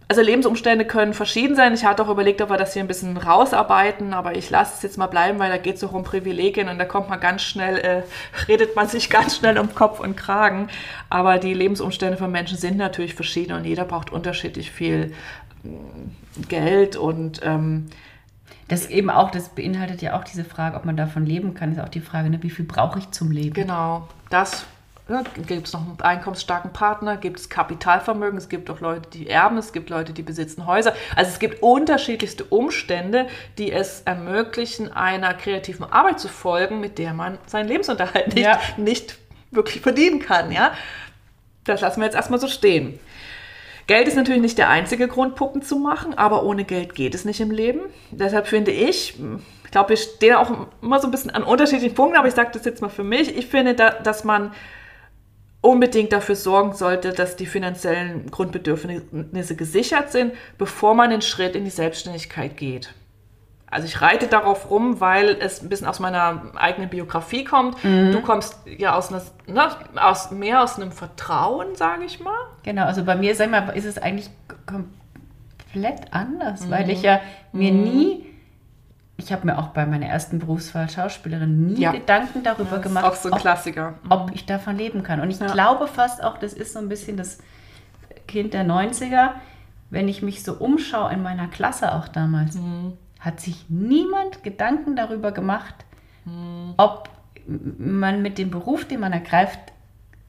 also Lebensumstände können verschieden sein. Ich hatte auch überlegt, ob wir das hier ein bisschen rausarbeiten, aber ich lasse es jetzt mal bleiben, weil da geht es auch um Privilegien und da kommt man ganz schnell, äh, *laughs* redet man sich ganz schnell um Kopf und Kragen. Aber die Lebensumstände von Menschen sind natürlich verschieden und jeder braucht unterschiedlich viel Geld und ähm, das eben auch, das beinhaltet ja auch diese Frage, ob man davon leben kann, ist auch die Frage, ne, wie viel brauche ich zum Leben? Genau, das ja, gibt es noch einen einkommensstarken Partner, gibt es Kapitalvermögen, es gibt auch Leute, die erben, es gibt Leute, die besitzen Häuser. Also es gibt unterschiedlichste Umstände, die es ermöglichen, einer kreativen Arbeit zu folgen, mit der man seinen Lebensunterhalt nicht, ja. nicht wirklich verdienen kann. Ja? Das lassen wir jetzt erstmal so stehen. Geld ist natürlich nicht der einzige Grund, Puppen zu machen, aber ohne Geld geht es nicht im Leben. Deshalb finde ich, ich glaube, wir stehen auch immer so ein bisschen an unterschiedlichen Punkten, aber ich sage das jetzt mal für mich. Ich finde, da, dass man unbedingt dafür sorgen sollte, dass die finanziellen Grundbedürfnisse gesichert sind, bevor man den Schritt in die Selbstständigkeit geht. Also ich reite darauf rum, weil es ein bisschen aus meiner eigenen Biografie kommt. Mhm. Du kommst ja aus, einer, ne, aus mehr aus einem Vertrauen, sage ich mal. Genau, also bei mir, sag mal, ist es eigentlich komplett anders, mhm. weil ich ja mir mhm. nie, ich habe mir auch bei meiner ersten Berufswahl Schauspielerin nie ja. Gedanken darüber gemacht, auch so ein ob, Klassiker. ob ich davon leben kann. Und ich ja. glaube fast auch, das ist so ein bisschen das Kind der 90er, wenn ich mich so umschaue in meiner Klasse auch damals. Mhm hat sich niemand Gedanken darüber gemacht, hm. ob man mit dem Beruf, den man ergreift,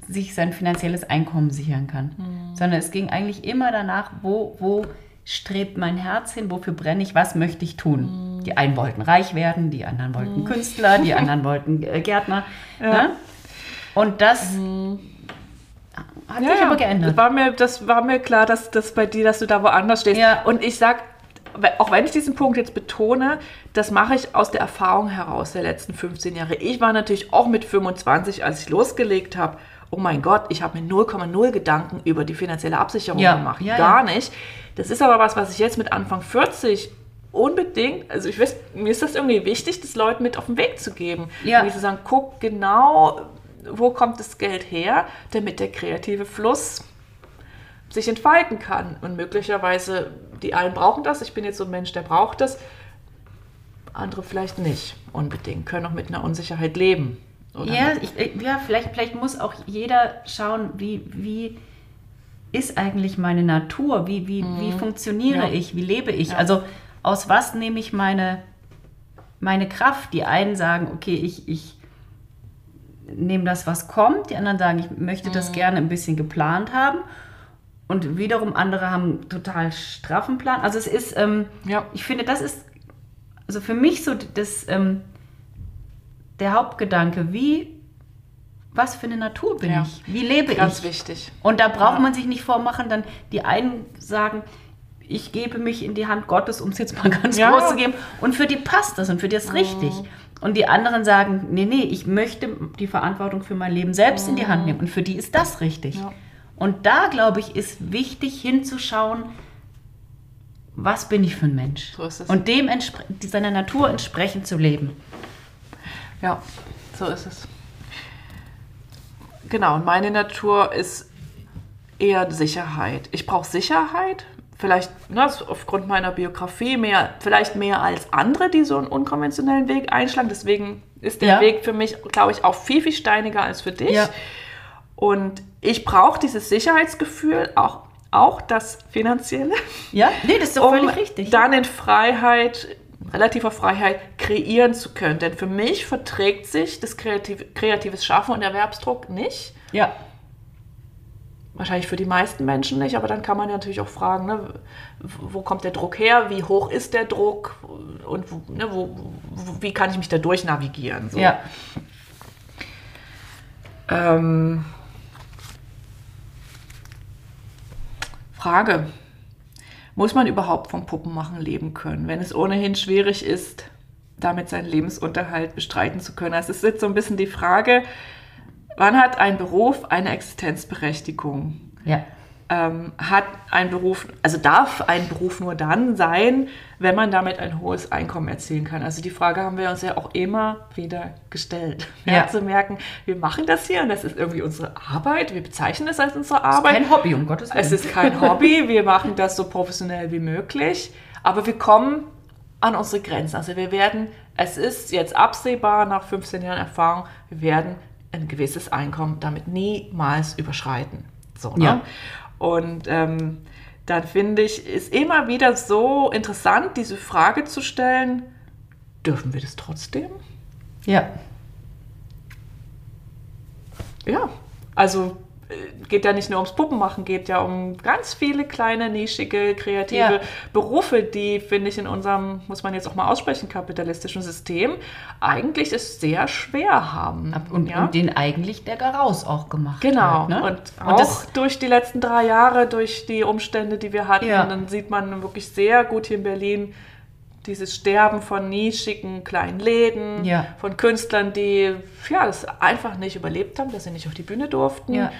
sich sein finanzielles Einkommen sichern kann. Hm. Sondern es ging eigentlich immer danach, wo, wo strebt mein Herz hin, wofür brenne ich, was möchte ich tun. Hm. Die einen wollten reich werden, die anderen wollten hm. Künstler, die anderen wollten äh, Gärtner. *laughs* Ja. Ne? Und das hm. hat ja, sich aber geändert. War mir, das war mir klar, dass das bei dir, dass du da woanders stehst. Ja. Und ich sag, auch wenn ich diesen Punkt jetzt betone, das mache ich aus der Erfahrung heraus der letzten 15 Jahre. Ich war natürlich auch mit 25, als ich losgelegt habe, oh mein Gott, ich habe mir 0,0 Gedanken über die finanzielle Absicherung ja, gemacht. Ja, Gar nicht. Das ist aber was, was ich jetzt mit Anfang 40 unbedingt, also ich weiß, mir ist das irgendwie wichtig, das Leuten mit auf den Weg zu geben. Ja. Und zu sagen, guck genau, wo kommt das Geld her, damit der kreative Fluss sich entfalten kann. Und möglicherweise, die einen brauchen das, ich bin jetzt so ein Mensch, der braucht das, andere vielleicht nicht unbedingt, können auch mit einer Unsicherheit leben. Ja, ich, ja vielleicht, vielleicht muss auch jeder schauen, wie, wie ist eigentlich meine Natur, wie, wie, mhm. wie funktioniere ja. ich, wie lebe ich. Ja. Also aus was nehme ich meine, meine Kraft? Die einen sagen, okay, ich, ich nehme das, was kommt, die anderen sagen, ich möchte das mhm. gerne ein bisschen geplant haben. Und wiederum andere haben total straffen Plan. Also es ist, ähm, ja. ich finde, das ist also für mich so das, ähm, der Hauptgedanke, wie, was für eine Natur bin ja. ich? Wie lebe Ganz ich? Ganz wichtig. Und da braucht ja. man sich nicht vormachen, dann die einen sagen, ich gebe mich in die Hand Gottes, um es jetzt mal *laughs* ganz Ja. groß zu geben. Und für die passt das und für die ist richtig. Und die anderen sagen, nee, nee, ich möchte die Verantwortung für mein Leben selbst in die Hand nehmen. Und für die ist das richtig. Und da, glaube ich, ist wichtig hinzuschauen, was bin ich für ein Mensch? So. Und dem seiner Natur entsprechend zu leben. Ja, so ist es. Genau, und meine Natur ist eher Sicherheit. Ich brauche Sicherheit, vielleicht ne, aufgrund meiner Biografie, mehr, vielleicht mehr als andere, die so einen unkonventionellen Weg einschlagen. Deswegen ist der Ja. Weg für mich, glaube ich, auch viel, viel steiniger als für dich. Ja. Und ich brauche dieses Sicherheitsgefühl, auch, auch das finanzielle, Ja, nee, das ist doch um völlig richtig. dann in Freiheit, relativer Freiheit kreieren zu können. Denn für mich verträgt sich das kreative, kreatives Schaffen und Erwerbsdruck nicht. ja, Wahrscheinlich für die meisten Menschen nicht, aber dann kann man ja natürlich auch fragen, ne, wo kommt der Druck her, wie hoch ist der Druck und ne, wo, wie kann ich mich da durchnavigieren. So. ja. Ähm, Frage. Muss man überhaupt vom Puppenmachen leben können, wenn es ohnehin schwierig ist, damit seinen Lebensunterhalt bestreiten zu können? Also es ist jetzt so ein bisschen die Frage, wann hat ein Beruf eine Existenzberechtigung? Ja. Ähm, hat ein Beruf, also darf ein Beruf nur dann sein, wenn man damit ein hohes Einkommen erzielen kann. Also die Frage haben wir uns ja auch immer wieder gestellt. *laughs* Ja. Ja. Zu merken, wir machen das hier und das ist irgendwie unsere Arbeit, wir bezeichnen es als unsere Das ist Arbeit. kein Hobby, um Gottes Willen. Es ist kein Hobby, wir machen das so professionell wie möglich, aber wir kommen an unsere Grenzen. Also wir werden, es ist jetzt absehbar nach 15 Jahren Erfahrung, wir werden ein gewisses Einkommen damit niemals überschreiten. So, ne? Ja. Und ähm, dann finde ich, ist immer wieder so interessant, diese Frage zu stellen, dürfen wir das trotzdem? ja. Ja, also geht ja nicht nur ums Puppenmachen, geht ja um ganz viele kleine, nischige, kreative Ja. Berufe, die, finde ich, in unserem, muss man jetzt auch mal aussprechen, kapitalistischen System eigentlich es sehr schwer haben. Ab- Und, ja? und den eigentlich der Garaus auch gemacht Genau. hat. Ne? Und auch das, durch die letzten drei Jahre, durch die Umstände, die wir hatten, Ja. dann sieht man wirklich sehr gut hier in Berlin dieses Sterben von nischigen kleinen Läden, Ja. von Künstlern, die ja, das einfach nicht überlebt haben, dass sie nicht auf die Bühne durften. Ja.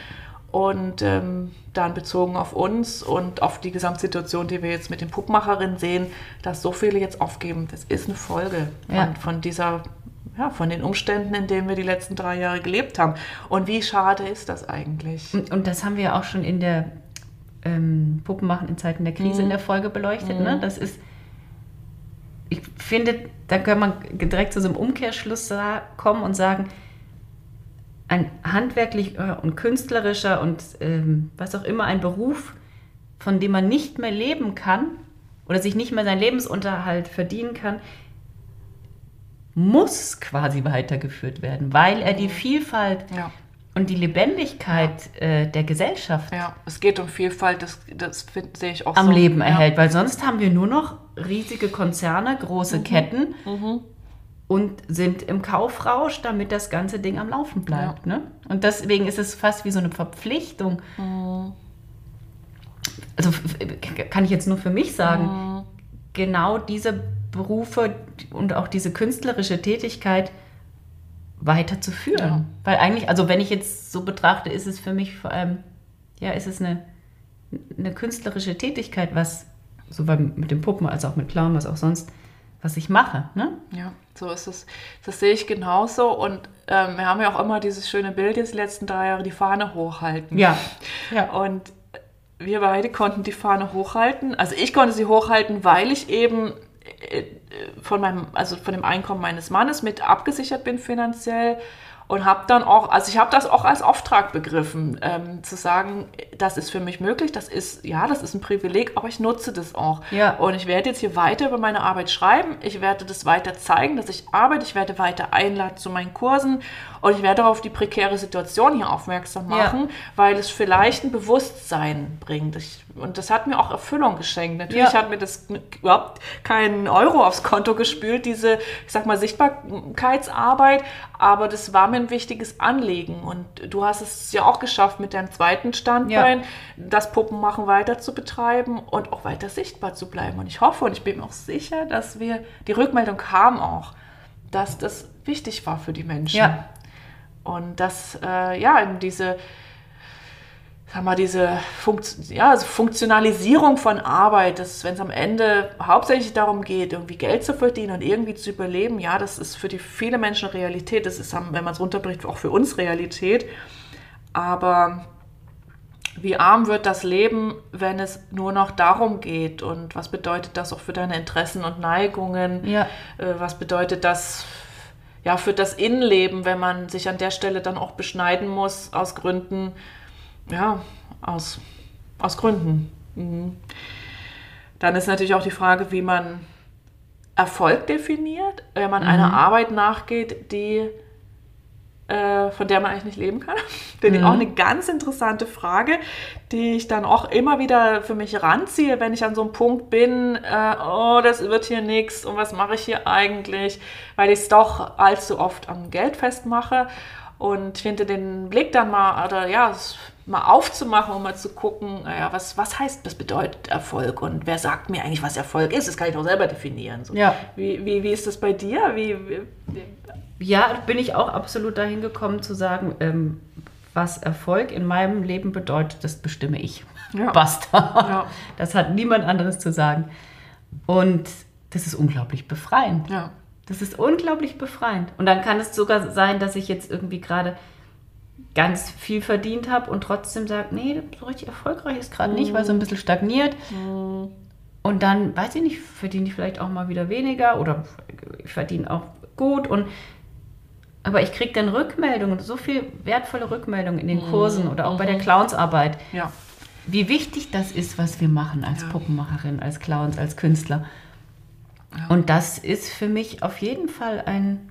Und ähm, dann bezogen auf uns und auf die Gesamtsituation, die wir jetzt mit den Puppmacherinnen sehen, dass so viele jetzt aufgeben, das ist eine Folge Ja. von, von dieser, ja, von den Umständen, in denen wir die letzten drei Jahre gelebt haben. Und wie schade ist das eigentlich? und, und das haben wir auch schon in der ähm, Puppenmachen in Zeiten der Krise Mhm. in der Folge beleuchtet. Ne? Das ist, ich finde, da kann man direkt zu so einem Umkehrschluss kommen und sagen, ein handwerklicher und künstlerischer und ähm, was auch immer ein Beruf, von dem man nicht mehr leben kann oder sich nicht mehr seinen Lebensunterhalt verdienen kann, muss quasi weitergeführt werden, weil er die Vielfalt Ja. und die Lebendigkeit äh, der Gesellschaft Ja, es geht um Vielfalt, das, das sehe ich auch am so. Leben ja. erhält, weil sonst haben wir nur noch riesige Konzerne, große Ketten und sind im Kaufrausch, damit das ganze Ding am Laufen bleibt. Ne? Und deswegen ist es fast wie so eine Verpflichtung. Also f- f- kann ich jetzt nur für mich sagen, genau diese Berufe und auch diese künstlerische Tätigkeit weiterzuführen. Ja. Weil eigentlich, also wenn ich jetzt so betrachte, ist es für mich vor allem, ja, ist es eine, eine künstlerische Tätigkeit, was sowohl mit den Puppen als auch mit Clown, was auch sonst, was ich mache. Ne? Ja, so ist es. Das sehe ich genauso. Und ähm, wir haben ja auch immer dieses schöne Bild jetzt die letzten drei Jahre, die Fahne hochhalten. Ja. ja. Und wir beide konnten die Fahne hochhalten. Also ich konnte sie hochhalten, weil ich eben äh, von meinem, also von dem Einkommen meines Mannes mit abgesichert bin finanziell und habe dann auch, also ich habe das auch als Auftrag begriffen, ähm, zu sagen, das ist für mich möglich, das ist, ja, das ist ein Privileg, aber ich nutze das auch. Ja. Und ich werde jetzt hier weiter über meine Arbeit schreiben, ich werde das weiter zeigen, dass ich arbeite, ich werde weiter einladen zu meinen Kursen und ich werde auf die prekäre Situation hier aufmerksam Ja. machen, weil es vielleicht ein Bewusstsein bringt. Ich, und das hat mir auch Erfüllung geschenkt. Natürlich Ja. hat mir das überhaupt keinen Euro aufs Konto gespült, diese, ich sag mal, Sichtbarkeitsarbeit, aber das war mir ein wichtiges Anliegen. Und du hast es ja auch geschafft, mit deinem zweiten Standbein Ja. das Puppenmachen weiter zu betreiben und auch weiter sichtbar zu bleiben. Und ich hoffe und ich bin mir auch sicher, dass wir, die Rückmeldung kam auch, dass das wichtig war für die Menschen. Ja. Und dass, äh, ja, eben diese, sag mal, diese Funkt ja, also Funktionalisierung von Arbeit, dass wenn es am Ende hauptsächlich darum geht, irgendwie Geld zu verdienen und irgendwie zu überleben, ja, das ist für die viele Menschen Realität. Das ist, wenn man es runterbricht, auch für uns Realität. Aber wie arm wird das Leben, wenn es nur noch darum geht? Und was bedeutet das auch für deine Interessen und Neigungen? Ja. Äh, was bedeutet das ja, für das Innenleben, wenn man sich an der Stelle dann auch beschneiden muss aus Gründen, ja, aus, aus Gründen. Mhm. Dann ist natürlich auch die Frage, wie man Erfolg definiert, wenn man einer Arbeit nachgeht, die äh, von der man eigentlich nicht leben kann. *laughs* Finde ich auch eine ganz interessante Frage, die ich dann auch immer wieder für mich ranziehe, wenn ich an so einem Punkt bin, äh, oh, das wird hier nichts und was mache ich hier eigentlich, weil ich es doch allzu oft am Geld festmache. Und finde den Blick dann mal, oder ja, mal aufzumachen, um mal zu gucken, naja, was, was heißt, was bedeutet Erfolg und wer sagt mir eigentlich, was Erfolg ist? Das kann ich auch selber definieren. So. Ja. Wie, wie, wie ist das bei dir? Wie, wie, Ja, bin ich auch absolut dahin gekommen zu sagen, ähm, was Erfolg in meinem Leben bedeutet, das bestimme ich. Ja. Basta. Ja. Das hat niemand anderes zu sagen. Und das ist unglaublich befreiend. ja. Das ist unglaublich befreiend. Und dann kann es sogar sein, dass ich jetzt irgendwie gerade ganz viel verdient habe und trotzdem sage, nee, so richtig erfolgreich ist gerade nicht, weil so ein bisschen stagniert. Und dann, weiß ich nicht, verdiene ich vielleicht auch mal wieder weniger oder ich verdiene auch gut. Und, aber ich kriege dann Rückmeldungen, so viel wertvolle Rückmeldungen in den Kursen oder auch bei der Clownsarbeit. ja. Wie wichtig das ist, was wir machen als Ja. Puppenmacherin, als Clowns, als Künstler. Und das ist für mich auf jeden Fall ein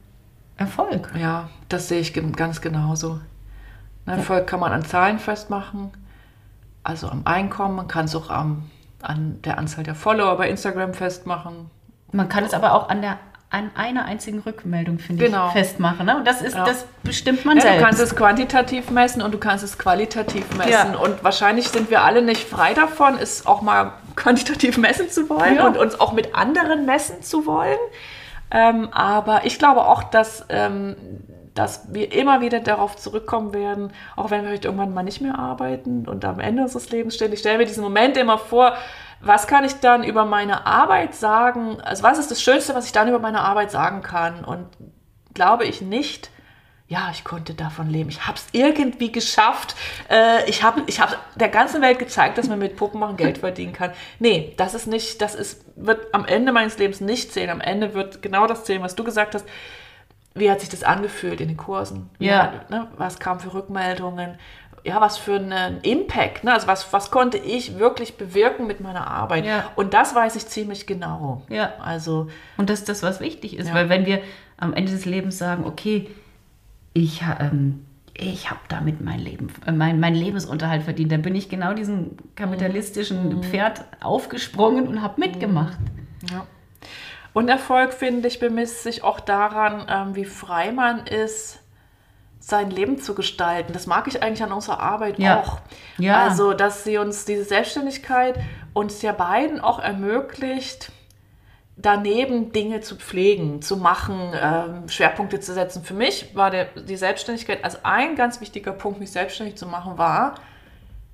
Erfolg. Ja, das sehe ich ganz genauso. Ne, Erfolg kann man an Zahlen festmachen, also am Einkommen, man kann es auch am, an der Anzahl der Follower bei Instagram festmachen. Man kann es aber auch an der an einer einzigen Rückmeldung, finde Genau. ich, festmachen. Ne? Und das ist, Ja. das bestimmt man Ja, selbst. du kannst es quantitativ messen und du kannst es qualitativ messen. Ja. Und wahrscheinlich sind wir alle nicht frei davon, es auch mal *laughs* quantitativ messen zu wollen und uns auch mit anderen messen zu wollen. Ähm, aber ich glaube auch, dass, ähm, dass wir immer wieder darauf zurückkommen werden, auch wenn wir vielleicht irgendwann mal nicht mehr arbeiten und am Ende unseres Lebens stehen. Ich stelle mir diesen Moment immer vor, was kann ich dann über meine Arbeit sagen? Also was ist das Schönste, was ich dann über meine Arbeit sagen kann? Und glaube ich nicht, ja, ich konnte davon leben. Ich habe es irgendwie geschafft. Äh, ich habe ich hab der ganzen Welt gezeigt, dass man mit Puppen machen Geld verdienen kann. Nee, das ist nicht, das ist, wird am Ende meines Lebens nicht zählen. Am Ende wird genau das zählen, was du gesagt hast. Wie hat sich das angefühlt in den Kursen? Ja. hat- ne, was kam für Rückmeldungen? Ja, was für einen Impact? Ne? Also was, was konnte ich wirklich bewirken mit meiner Arbeit? Ja. Und das weiß ich ziemlich genau. Ja. Also Und das ist das, was wichtig ist. Ja. Weil wenn wir am Ende des Lebens sagen, okay, ich, ähm, ich habe damit mein Leben, äh, mein, mein Lebensunterhalt verdient, dann bin ich genau diesen kapitalistischen Pferd aufgesprungen und habe mitgemacht. Ja. Und Erfolg, finde ich, bemisst sich auch daran, ähm, wie frei man ist, sein Leben zu gestalten. Das mag ich eigentlich an unserer Arbeit Ja. auch. Ja. Also, dass sie uns diese Selbstständigkeit uns ja beiden auch ermöglicht, daneben Dinge zu pflegen, zu machen, ähm, Schwerpunkte zu setzen. Für mich war der, die Selbstständigkeit, also ein ganz wichtiger Punkt, mich selbstständig zu machen, war,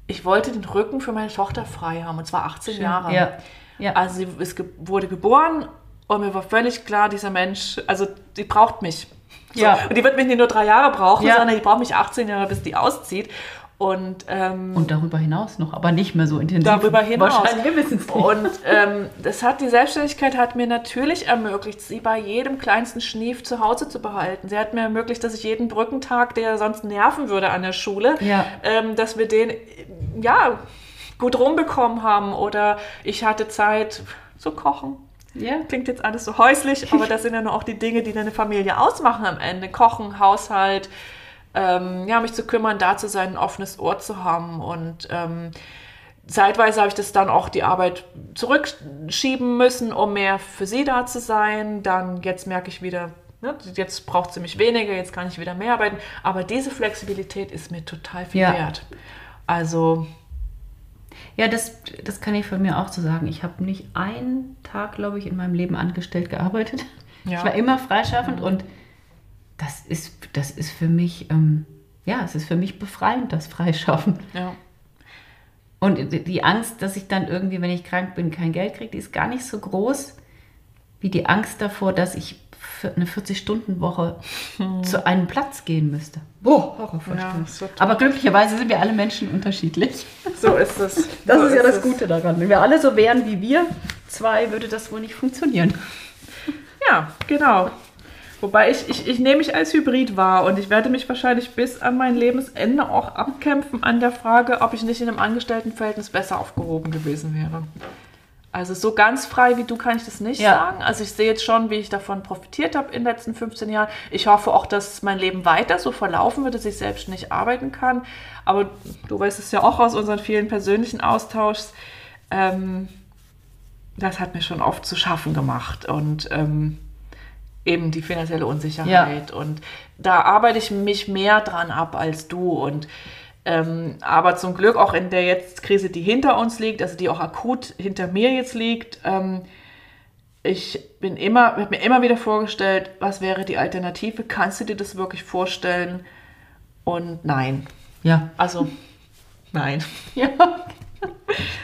ich wollte den Rücken für meine Tochter frei haben, und zwar 18 Jahre. Ja. ja. Also sie ge wurde geboren und mir war völlig klar, dieser Mensch, also die braucht mich. So. Ja. Und die wird mich nicht nur drei Jahre brauchen, Ja. sondern die braucht mich 18 Jahre, bis die auszieht. Und, ähm, und darüber hinaus noch, aber nicht mehr so intensiv. darüber hinaus. Wahrscheinlich, wir nicht. Und ähm, das hat die Selbstständigkeit hat mir natürlich ermöglicht, sie bei jedem kleinsten Schnief zu Hause zu behalten. Sie hat mir ermöglicht, dass ich jeden Brückentag, der sonst nerven würde an der Schule, Ja. ähm, dass wir den ja gut rumbekommen haben. Oder ich hatte Zeit zu kochen. Ja. Klingt jetzt alles so häuslich, aber das sind ja nur auch die Dinge, die deine Familie ausmachen am Ende. Kochen, Haushalt, ähm, ja, mich zu kümmern, da zu sein, ein offenes Ohr zu haben. Und ähm, zeitweise habe ich das dann auch die Arbeit zurückschieben müssen, um mehr für sie da zu sein. Dann jetzt merke ich wieder, ne, jetzt braucht sie mich weniger, jetzt kann ich wieder mehr arbeiten. Aber diese Flexibilität ist mir total viel Ja. wert. Also, Ja, das, das kann ich von mir auch so sagen. Ich habe nicht einen Tag, glaube ich, in meinem Leben angestellt gearbeitet. *laughs* Ja. Ich war immer freischaffend und das ist, das ist für mich, ähm, ja, es ist für mich befreiend, das Freischaffen. ja. Und die- Angst, dass ich dann irgendwie, wenn ich krank bin, kein Geld kriege, die ist gar nicht so groß wie die Angst davor, dass ich eine 40-Stunden-Woche zu einem Platz gehen müsste. Boah, Horrorvorstellung. Ja. Aber glücklicherweise sind wir alle Menschen unterschiedlich. So ist es. *laughs* Das so ist ja das es. Gute daran. Wenn wir alle so wären wie wir zwei, würde das wohl nicht funktionieren. Ja, genau. Wobei ich, ich, ich nehme mich als Hybrid wahr und ich werde mich wahrscheinlich bis an mein Lebensende auch abkämpfen an der Frage, ob ich nicht in einem Angestelltenverhältnis besser aufgehoben gewesen wäre. Also so ganz frei wie du kann ich das nicht Ja. sagen. Also ich sehe jetzt schon, wie ich davon profitiert habe in den letzten 15 Jahren. Ich hoffe auch, dass mein Leben weiter so verlaufen wird, dass ich selbst nicht arbeiten kann. Aber du weißt es ja auch aus unseren vielen persönlichen Austauschs. Ähm, das hat mir schon oft zu schaffen gemacht. Und ähm, eben die finanzielle Unsicherheit. Und da arbeite ich mich mehr dran ab als du. Und ähm, aber zum Glück auch in der jetzt Krise, die hinter uns liegt, also die auch akut hinter mir jetzt liegt, ähm, ich bin immer, habe mir immer wieder vorgestellt, was wäre die Alternative? Kannst du dir das wirklich vorstellen? Und nein. Ja. Also nein. *laughs* ja. *laughs*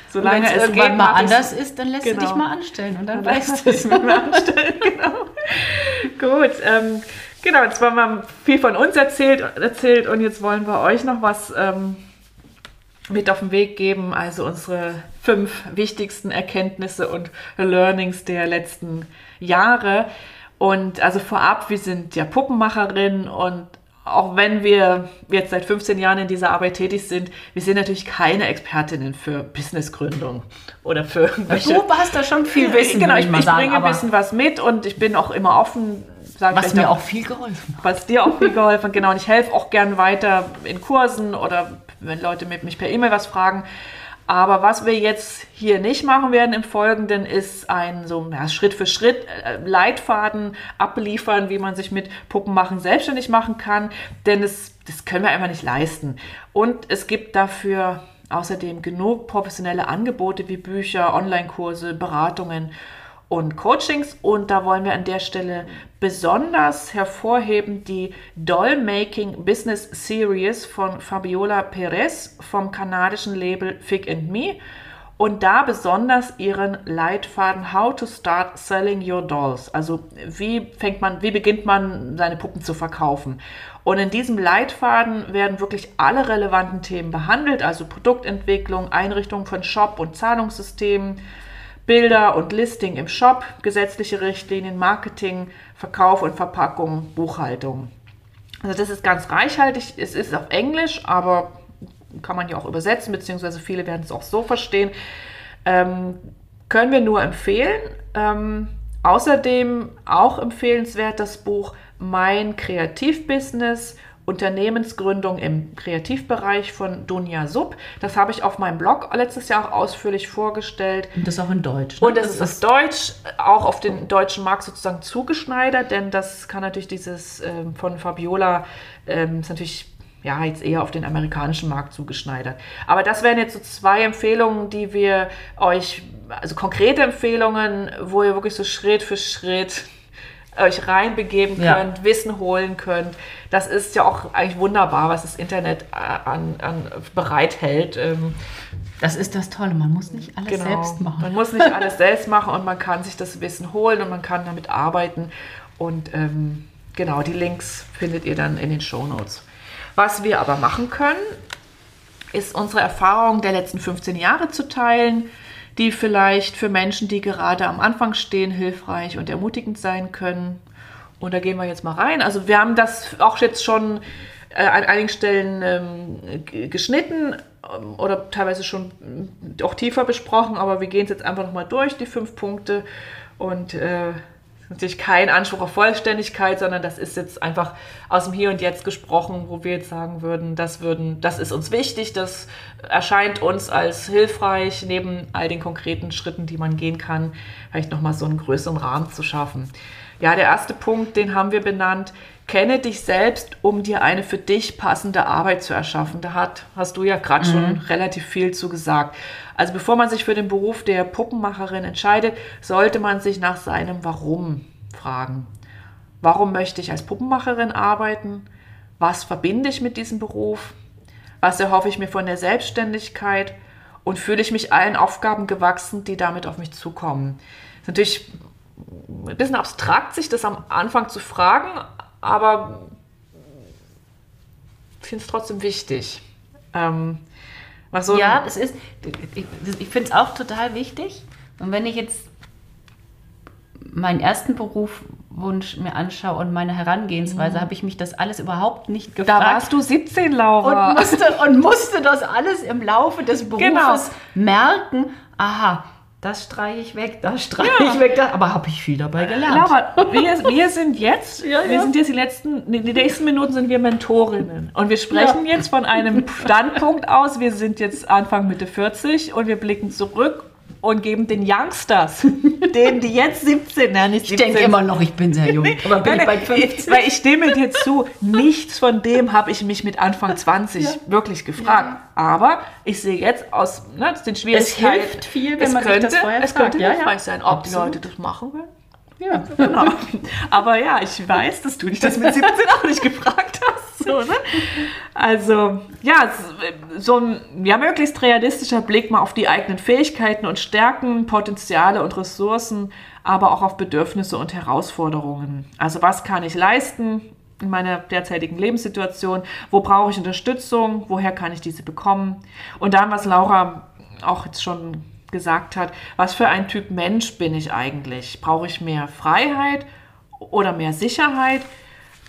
Solange es es irgendwann geht, mal anders ist, dann lässt Genau. du dich mal anstellen und dann Dann weißt du anstellen, *laughs* genau. Gut, ähm, genau, jetzt haben wir viel von uns erzählt, erzählt und jetzt wollen wir euch noch was ähm, mit auf den Weg geben, also unsere fünf wichtigsten Erkenntnisse und Learnings der letzten Jahre. Und also vorab, wir sind ja Puppenmacherin und auch wenn wir jetzt seit 15 Jahren in dieser Arbeit tätig sind, wir sind natürlich keine Expertinnen für Businessgründung oder für Du hast da schon viel Wissen, genau, ich, ich bringe ein bisschen was mit und ich bin auch immer offen, sag was mir auch viel geholfen hat. was dir auch viel geholfen hat. Genau, und ich helfe auch gern weiter in Kursen oder wenn Leute mit mich per E-Mail was fragen. Aber was wir jetzt hier nicht machen werden im Folgenden, ist ein so ja, Schritt für Schritt äh, Leitfaden abliefern, wie man sich mit Puppenmachen selbstständig machen kann. Denn es, das können wir einfach nicht leisten. Und es gibt dafür außerdem genug professionelle Angebote wie Bücher, Online-Kurse, Beratungen und Coachings. Und da wollen wir an der Stelle besonders hervorheben die Doll-Making Business Series von Fabiola Perez vom kanadischen Label Fig and Me. Und da besonders ihren Leitfaden How to Start Selling Your Dolls. Also wie fängt man, wie beginnt man seine Puppen zu verkaufen? Und in diesem Leitfaden werden wirklich alle relevanten Themen behandelt, also Produktentwicklung, Einrichtung von Shop und Zahlungssystemen, Bilder und Listing im Shop, gesetzliche Richtlinien, Marketing, Verkauf und Verpackung, Buchhaltung. Also das ist ganz reichhaltig. Es ist auf Englisch, aber kann man ja auch übersetzen, beziehungsweise viele werden es auch so verstehen. Ähm, können wir nur empfehlen. Ähm, außerdem auch empfehlenswert das Buch Mein Kreativbusiness. Unternehmensgründung im Kreativbereich von Dunja Sub. Das habe ich auf meinem Blog letztes Jahr auch ausführlich vorgestellt. Und das auch in Deutsch. ne? Und das ist auf Deutsch, auch auf den deutschen Markt sozusagen zugeschneidert, denn das kann natürlich dieses ähm, von Fabiola, ähm, ist natürlich ja jetzt eher auf den amerikanischen Markt zugeschneidert. Aber das wären jetzt so zwei Empfehlungen, die wir euch, also konkrete Empfehlungen, wo ihr wirklich so Schritt für Schritt euch reinbegeben Ja. könnt, Wissen holen könnt. Das ist ja auch eigentlich wunderbar, was das Internet äh, an, an bereithält. Ähm, Das ist das Tolle, man muss nicht alles Genau. selbst machen. Man muss nicht alles selbst machen und man kann sich das Wissen holen und man kann damit arbeiten. Und ähm, genau, die Links findet ihr dann in den Show Notes. Was wir aber machen können, ist unsere Erfahrung der letzten 15 Jahre zu teilen, die vielleicht für Menschen, die gerade am Anfang stehen, hilfreich und ermutigend sein können. Und da gehen wir jetzt mal rein. Also wir haben das auch jetzt schon äh, an einigen Stellen ähm, geschnitten ähm, oder teilweise schon ähm, auch tiefer besprochen, aber wir gehen es jetzt einfach nochmal durch, die fünf Punkte. Und äh, natürlich kein Anspruch auf Vollständigkeit, sondern das ist jetzt einfach aus dem Hier und Jetzt gesprochen, wo wir jetzt sagen würden, das würden, das ist uns wichtig, das erscheint uns als hilfreich, neben all den konkreten Schritten, die man gehen kann, vielleicht nochmal so einen größeren Rahmen zu schaffen. Ja, der erste Punkt, den haben wir benannt. Kenne dich selbst, um dir eine für dich passende Arbeit zu erschaffen. Da hat, hast du ja gerade schon relativ viel zu gesagt. Also bevor man sich für den Beruf der Puppenmacherin entscheidet, sollte man sich nach seinem Warum fragen. Warum möchte ich als Puppenmacherin arbeiten? Was verbinde ich mit diesem Beruf? Was erhoffe ich mir von der Selbstständigkeit? Und fühle ich mich allen Aufgaben gewachsen, die damit auf mich zukommen? Das ist natürlich ein bisschen abstrakt, sich das am Anfang zu fragen, aber ich finde es trotzdem wichtig. Ähm, was so Ja, es ist, ich, ich finde es auch total wichtig. Und wenn ich jetzt meinen ersten Berufswunsch mir anschaue und meine Herangehensweise, habe ich mich das alles überhaupt nicht da gefragt. warst du 17, Laura. und musste, und musste das alles im Laufe des Berufes Genau. merken. Aha, das streiche ich weg, das streiche ich weg. Das, aber habe ich viel dabei gelernt. Laura, wir, wir sind jetzt, *laughs* Ja, wir ja. sind jetzt die letzten, die nächsten Minuten sind wir Mentorinnen. Und wir sprechen jetzt von einem Standpunkt aus. Wir sind jetzt Anfang Mitte 40 und wir blicken zurück und geben den Youngsters, *laughs* denen die jetzt 17, nein, nicht ich 17, denke immer noch, ich bin sehr jung. aber bin ich bei Nein, 50? Weil ich stimme dir zu, nichts von dem habe ich mich mit Anfang 20 wirklich gefragt. Aber ich sehe jetzt aus ne, den Schwierigkeiten. hilft viel, wenn es man sich könnte, das vorher Es fragt. könnte Ja, ja. hilfreich sein, ob die Absolut. Leute das machen wollen. Ja. *laughs* Genau. Aber ja, ich weiß, dass du dich das mit 17 auch nicht gefragt hast. So, ne? Also, ja, so ein ja, möglichst realistischer Blick mal auf die eigenen Fähigkeiten und Stärken, Potenziale und Ressourcen, aber auch auf Bedürfnisse und Herausforderungen. Also, was kann ich leisten in meiner derzeitigen Lebenssituation? Wo brauche ich Unterstützung? Woher kann ich diese bekommen? Und dann, was Laura auch jetzt schon gesagt hat, was für ein Typ Mensch bin ich eigentlich? Brauche ich mehr Freiheit oder mehr Sicherheit?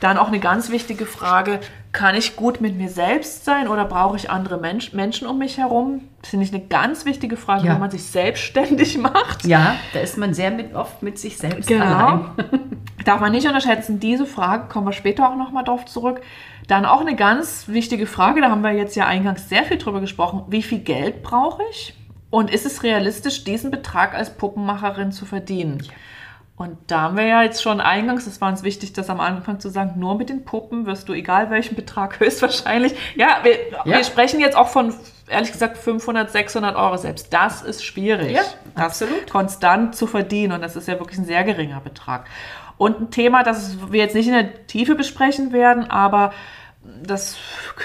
Dann auch eine ganz wichtige Frage, kann ich gut mit mir selbst sein oder brauche ich andere Mensch, Menschen um mich herum? Das finde ich eine ganz wichtige Frage, Ja. wenn man sich selbstständig *laughs* macht. ja, da ist man sehr mit, oft mit sich selbst Genau. allein. *laughs* Darf man nicht unterschätzen, diese Frage, kommen wir später auch nochmal drauf zurück. Dann auch eine ganz wichtige Frage, da haben wir jetzt ja eingangs sehr viel drüber gesprochen. Wie viel Geld brauche ich? Und ist es realistisch, diesen Betrag als Puppenmacherin zu verdienen? Und da haben wir ja jetzt schon eingangs, es war uns wichtig, das am Anfang zu sagen, nur mit den Puppen wirst du, egal welchen Betrag, *laughs* höchstwahrscheinlich. Ja, wir, Ja. wir sprechen jetzt auch von, ehrlich gesagt, 500, 600 Euro selbst. Das ist schwierig. Ja, das absolut. konstant zu verdienen. Und das ist ja wirklich ein sehr geringer Betrag. Und ein Thema, das wir jetzt nicht in der Tiefe besprechen werden, aber das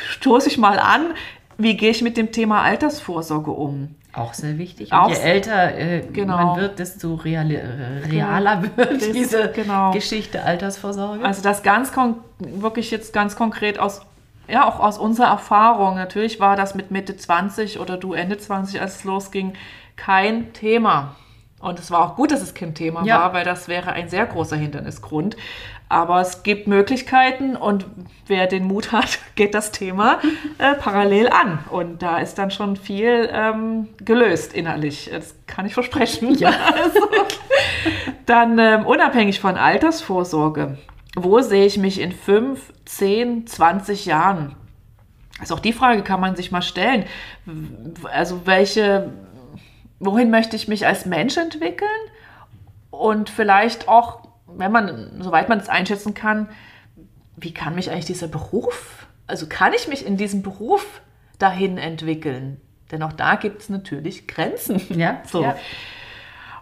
stoße ich mal an. Wie gehe ich mit dem Thema Altersvorsorge um? Auch sehr wichtig. Auch Und je älter äh, Genau. man wird, desto reali äh, realer wird Das- diese genau. Geschichte Altersvorsorge. Also das ganz wirklich jetzt ganz konkret aus, ja, auch aus unserer Erfahrung. Natürlich war das mit Mitte 20 oder du Ende 20, als es losging, kein Thema. Und es war auch gut, dass es kein Thema Ja. war, weil das wäre ein sehr großer Hindernisgrund. Aber es gibt Möglichkeiten und wer den Mut hat, *laughs* geht das Thema äh, parallel an. Und da ist dann schon viel ähm, gelöst innerlich. Das kann ich versprechen. Ja. *laughs* Also, dann ähm, unabhängig von Altersvorsorge. Wo sehe ich mich in 5, 10, 20 Jahren? Also auch die Frage kann man sich mal stellen. Also welche, wohin möchte ich mich als Mensch entwickeln? Und vielleicht auch, wenn man, soweit man es einschätzen kann, wie kann mich eigentlich dieser Beruf, also kann ich mich in diesem Beruf dahin entwickeln? Denn auch da gibt es natürlich Grenzen. ja, *laughs* So. ja.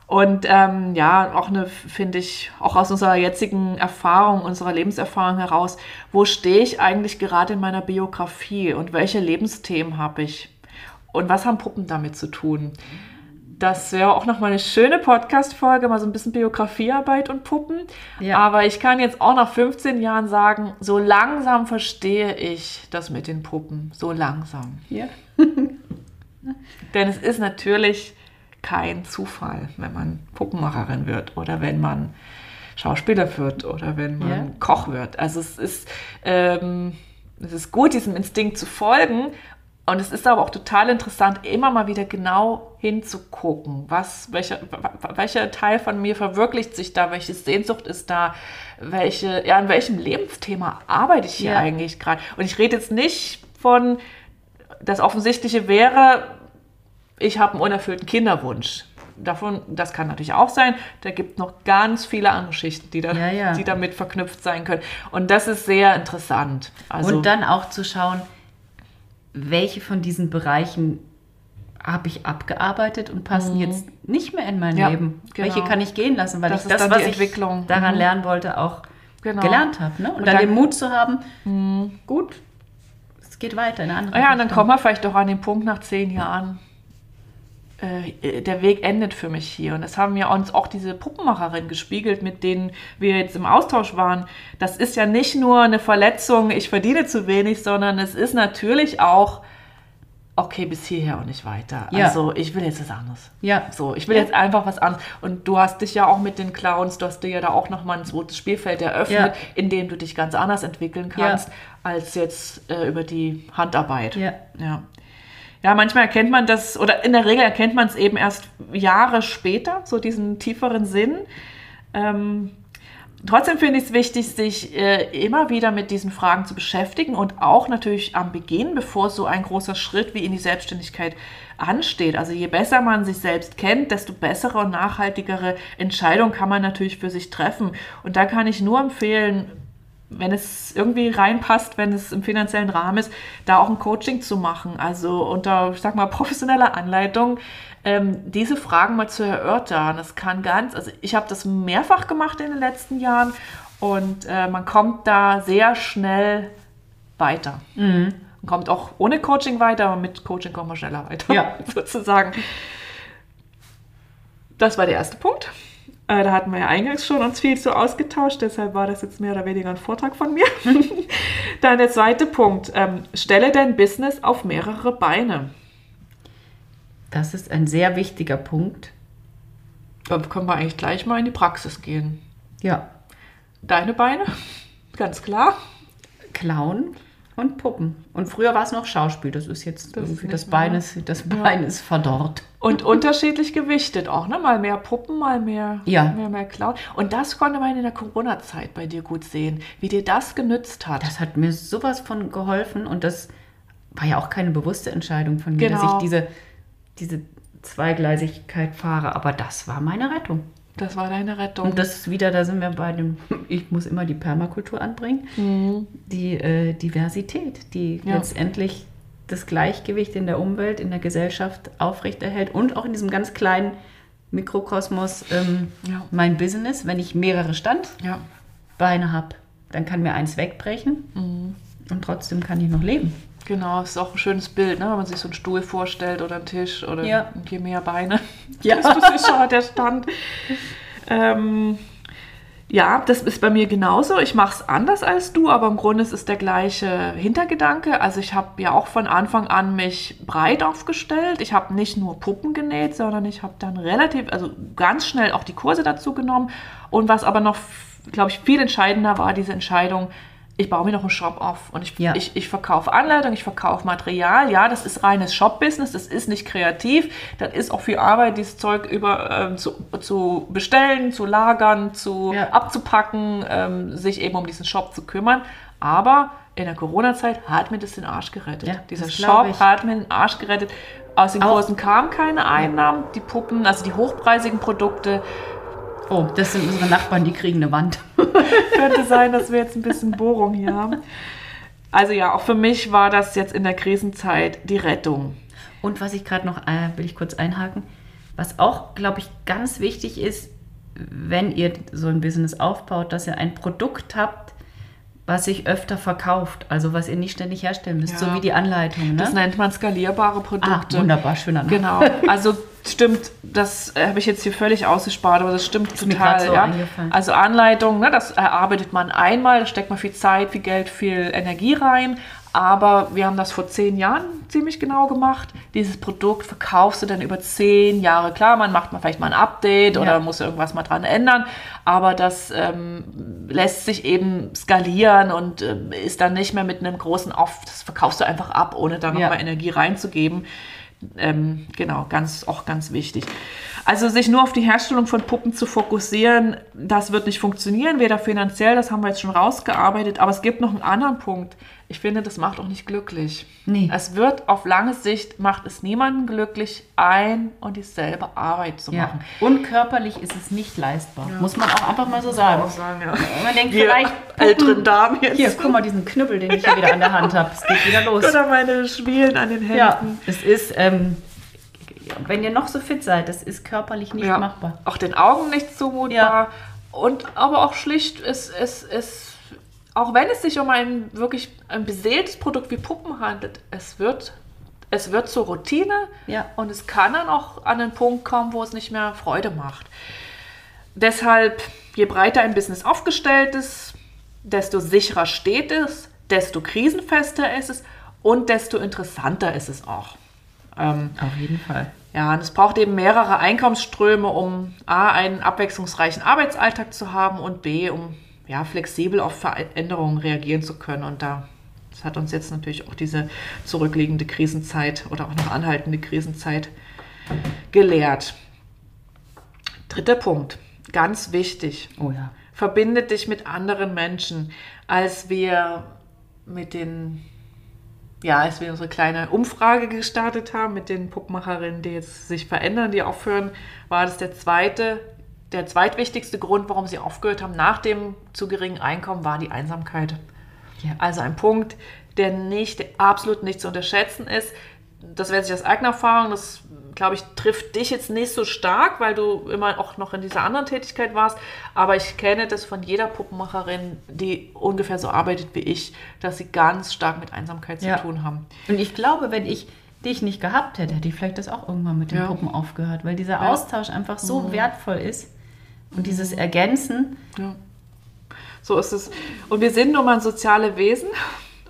Und ähm, ja, auch eine, finde ich, auch aus unserer jetzigen Erfahrung, unserer Lebenserfahrung heraus, wo stehe ich eigentlich gerade in meiner Biografie und welche Lebensthemen habe ich? Und was haben Puppen damit zu tun? Das wäre auch nochmal eine schöne Podcast-Folge, mal so ein bisschen Biografiearbeit und Puppen. Ja. Aber ich kann jetzt auch nach 15 Jahren sagen, so langsam verstehe ich das mit den Puppen. So langsam. ja. *laughs* Denn es ist natürlich kein Zufall, wenn man Puppenmacherin wird oder wenn man Schauspieler wird oder wenn man Ja. Koch wird. Also es ist, ähm, es ist gut, diesem Instinkt zu folgen. Und es ist aber auch total interessant, immer mal wieder genau hinzugucken, was, welcher, welcher Teil von mir verwirklicht sich da, welche Sehnsucht ist da, welche, ja, an welchem Lebensthema arbeite ich hier Ja. eigentlich gerade. Und ich rede jetzt nicht von, das Offensichtliche wäre, ich habe einen unerfüllten Kinderwunsch. davon, das kann natürlich auch sein. Da gibt noch ganz viele andere Schichten, die, da, Ja, ja. die damit verknüpft sein können. Und das ist sehr interessant. Also, Und dann auch zu schauen, welche von diesen Bereichen habe ich abgearbeitet und passen jetzt nicht mehr in mein Mhm. Ja, Leben. genau. Welche kann ich gehen lassen, weil Das ich das, was ich daran Mhm. lernen wollte, auch Genau. gelernt habe. Ne? Und, Und dann, dann- den Mut zu haben, gut, es geht weiter in eine andere ja, und dann Richtung. kommen wir vielleicht doch an den Punkt nach zehn Jahren. Äh, der Weg endet für mich hier. Und das haben ja uns auch diese Puppenmacherin gespiegelt, mit denen wir jetzt im Austausch waren. Das ist ja nicht nur eine Verletzung, ich verdiene zu wenig, sondern es ist natürlich auch, okay, bis hierher und nicht weiter. Ja. Also ich will jetzt was anderes. Ja. So, ich will Ja. jetzt einfach was anderes. Und du hast dich ja auch mit den Clowns, du hast dir ja da auch nochmal ein zweites Spielfeld eröffnet, Ja. in dem du dich ganz anders entwickeln kannst, als jetzt äh, über die Handarbeit. Ja. Ja. Ja, manchmal erkennt man das, oder in der Regel erkennt man es eben erst Jahre später, so diesen tieferen Sinn. Ähm, trotzdem finde ich es wichtig, sich äh, immer wieder mit diesen Fragen zu beschäftigen und auch natürlich am Beginn, bevor so ein großer Schritt wie in die Selbstständigkeit ansteht. Also je besser man sich selbst kennt, desto bessere und nachhaltigere Entscheidungen kann man natürlich für sich treffen. Und da kann ich nur empfehlen, wenn es irgendwie reinpasst, wenn es im finanziellen Rahmen ist, da auch ein Coaching zu machen. Also unter, ich sag mal, professioneller Anleitung, ähm, diese Fragen mal zu erörtern. Das kann ganz, also ich habe das mehrfach gemacht in den letzten Jahren und äh, man kommt da sehr schnell weiter. Man kommt auch ohne Coaching weiter, aber mit Coaching kommt man schneller weiter, Ja. *laughs* sozusagen. Das war der erste Punkt. Äh, da hatten wir ja eingangs schon uns viel zu ausgetauscht, deshalb war das jetzt mehr oder weniger ein Vortrag von mir. *laughs* Dann der zweite Punkt. Ähm, stelle dein Business auf mehrere Beine. Das ist ein sehr wichtiger Punkt. Da können wir eigentlich gleich mal in die Praxis gehen. Ja. Deine Beine, ganz klar. Clown und Puppen. Und früher war es noch Schauspiel. Das ist jetzt Das ist irgendwie nicht das. Bein ist, das Bein ist verdorrt. Und unterschiedlich gewichtet auch, ne? Mal mehr Puppen, mal mehr, Ja. mehr, mehr Clown. Und das konnte man in der Corona-Zeit bei dir gut sehen, wie dir das genützt hat. Das hat mir sowas von geholfen und das war ja auch keine bewusste Entscheidung von mir, dass Genau. ich diese, diese Zweigleisigkeit fahre. Aber das war meine Rettung. Das war deine Rettung. Und das ist wieder, da sind wir bei dem, ich muss immer die Permakultur anbringen, die äh, Diversität, die Ja. letztendlich das Gleichgewicht in der Umwelt, in der Gesellschaft aufrechterhält und auch in diesem ganz kleinen Mikrokosmos ähm, Ja. mein Business, wenn ich mehrere Standbeine ja, habe, dann kann mir eins wegbrechen und trotzdem kann ich noch leben. Genau. Ist auch ein schönes Bild, ne? wenn man sich so einen Stuhl vorstellt oder einen Tisch oder Ja. je mehr Beine, *laughs* Ja. desto sicherer der Stand. Ähm, ja, das ist bei mir genauso. Ich mache es anders als du, aber im Grunde ist es der gleiche Hintergedanke. Also ich habe ja auch von Anfang an mich breit aufgestellt. Ich habe nicht nur Puppen genäht, sondern ich habe dann relativ, also ganz schnell auch die Kurse dazu genommen. Und was aber noch, glaube ich, viel entscheidender war, diese Entscheidung, ich baue mir noch einen Shop auf und ich, Ja. ich, ich verkaufe Anleitung, ich verkaufe Material. Ja, das ist reines Shop-Business, das ist nicht kreativ. Das ist auch viel Arbeit, dieses Zeug über, ähm, zu, zu bestellen, zu lagern, zu Ja. abzupacken, ähm, sich eben um diesen Shop zu kümmern. Aber in der Corona-Zeit hat mir das den Arsch gerettet. Ja, Dieser Shop ich. hat mir den Arsch gerettet. Aus den Kursen kamen keine Einnahmen. Die Puppen, also die hochpreisigen Produkte, Oh, das sind unsere Nachbarn, die kriegen eine Wand. *laughs* könnte sein, dass wir jetzt ein bisschen Bohrung hier haben. Also ja, auch für mich war das jetzt in der Krisenzeit die Rettung. Und was ich gerade noch, äh, will ich kurz einhaken, was auch, glaube ich, ganz wichtig ist, wenn ihr so ein Business aufbaut, dass ihr ein Produkt habt, was sich öfter verkauft, also was ihr nicht ständig herstellen müsst, Ja. so wie die Anleitung. Ne? Das nennt man skalierbare ah, Produkte. wunderbar, schöner Name. Genau, *laughs* also stimmt, das äh, habe ich jetzt hier völlig ausgespart, aber das stimmt mir total. so ja. Also Anleitung, ne, das erarbeitet man einmal, da steckt man viel Zeit, viel Geld, viel Energie rein. Aber wir haben das vor zehn Jahren ziemlich genau gemacht. Dieses Produkt verkaufst du dann über zehn Jahre. Klar, man macht mal vielleicht mal ein Update oder Ja. muss irgendwas mal dran ändern. Aber das ähm, lässt sich eben skalieren und ähm, ist dann nicht mehr mit einem großen Auf. Das verkaufst du einfach ab, ohne da Ja. nochmal Energie reinzugeben. Ähm, genau, ganz, auch ganz wichtig. Also sich nur auf die Herstellung von Puppen zu fokussieren, das wird nicht funktionieren, weder finanziell, das haben wir jetzt schon rausgearbeitet, aber es gibt noch einen anderen Punkt. Ich finde, das macht auch nicht glücklich. Nee. Es wird auf lange Sicht, macht es niemanden glücklich, ein und dieselbe Arbeit zu Ja. machen. Und körperlich ist es nicht leistbar. Muss man auch einfach mal so sagen. sagen, ja. Man denkt Wir vielleicht, älteren Damen jetzt. hier, guck mal diesen Knüppel, den ich hier wieder an der Hand habe. Es geht wieder los. Oder meine Schwielen an den Händen. Ja, es ist, ähm, wenn ihr noch so fit seid, das ist körperlich nicht Ja. machbar. Auch den Augen nicht zumutbar. Ja. Und aber auch schlicht, es, es, es, auch wenn es sich um ein wirklich ein beseeltes Produkt wie Puppen handelt, es wird, es wird zur Routine Ja. und es kann dann auch an den Punkt kommen, wo es nicht mehr Freude macht. Deshalb, je breiter ein Business aufgestellt ist, desto sicherer steht es, desto krisenfester ist es und desto interessanter ist es auch. Ähm, Auf jeden Fall. Ja, und es braucht eben mehrere Einkommensströme, um A, einen abwechslungsreichen Arbeitsalltag zu haben und B, um ja, flexibel auf Veränderungen reagieren zu können. Und da das hat uns jetzt natürlich auch diese zurückliegende Krisenzeit oder auch noch anhaltende Krisenzeit gelehrt. Dritter Punkt, ganz wichtig Oh ja. verbinde dich mit anderen Menschen. Als wir mit den, ja, als wir unsere kleine Umfrage gestartet haben mit den Puppmacherinnen, die jetzt sich verändern, die aufhören, war das der zweite, der zweitwichtigste Grund, warum sie aufgehört haben nach dem zu geringen Einkommen, war die Einsamkeit. Ja. Also ein Punkt, der nicht, der absolut nicht zu unterschätzen ist. Das weiß ich aus eigener Erfahrung, das glaube ich, trifft dich jetzt nicht so stark, weil du immer auch noch in dieser anderen Tätigkeit warst. Aber ich kenne das von jeder Puppenmacherin, die ungefähr so arbeitet wie ich, dass sie ganz stark mit Einsamkeit Ja. zu tun haben. Und ich glaube, wenn ich dich nicht gehabt hätte, hätte ich vielleicht das auch irgendwann mit den Ja. Puppen aufgehört, weil dieser Ja. Austausch einfach so wertvoll ist und dieses Ergänzen. Ja. So ist es. Und wir sind nun mal soziale Wesen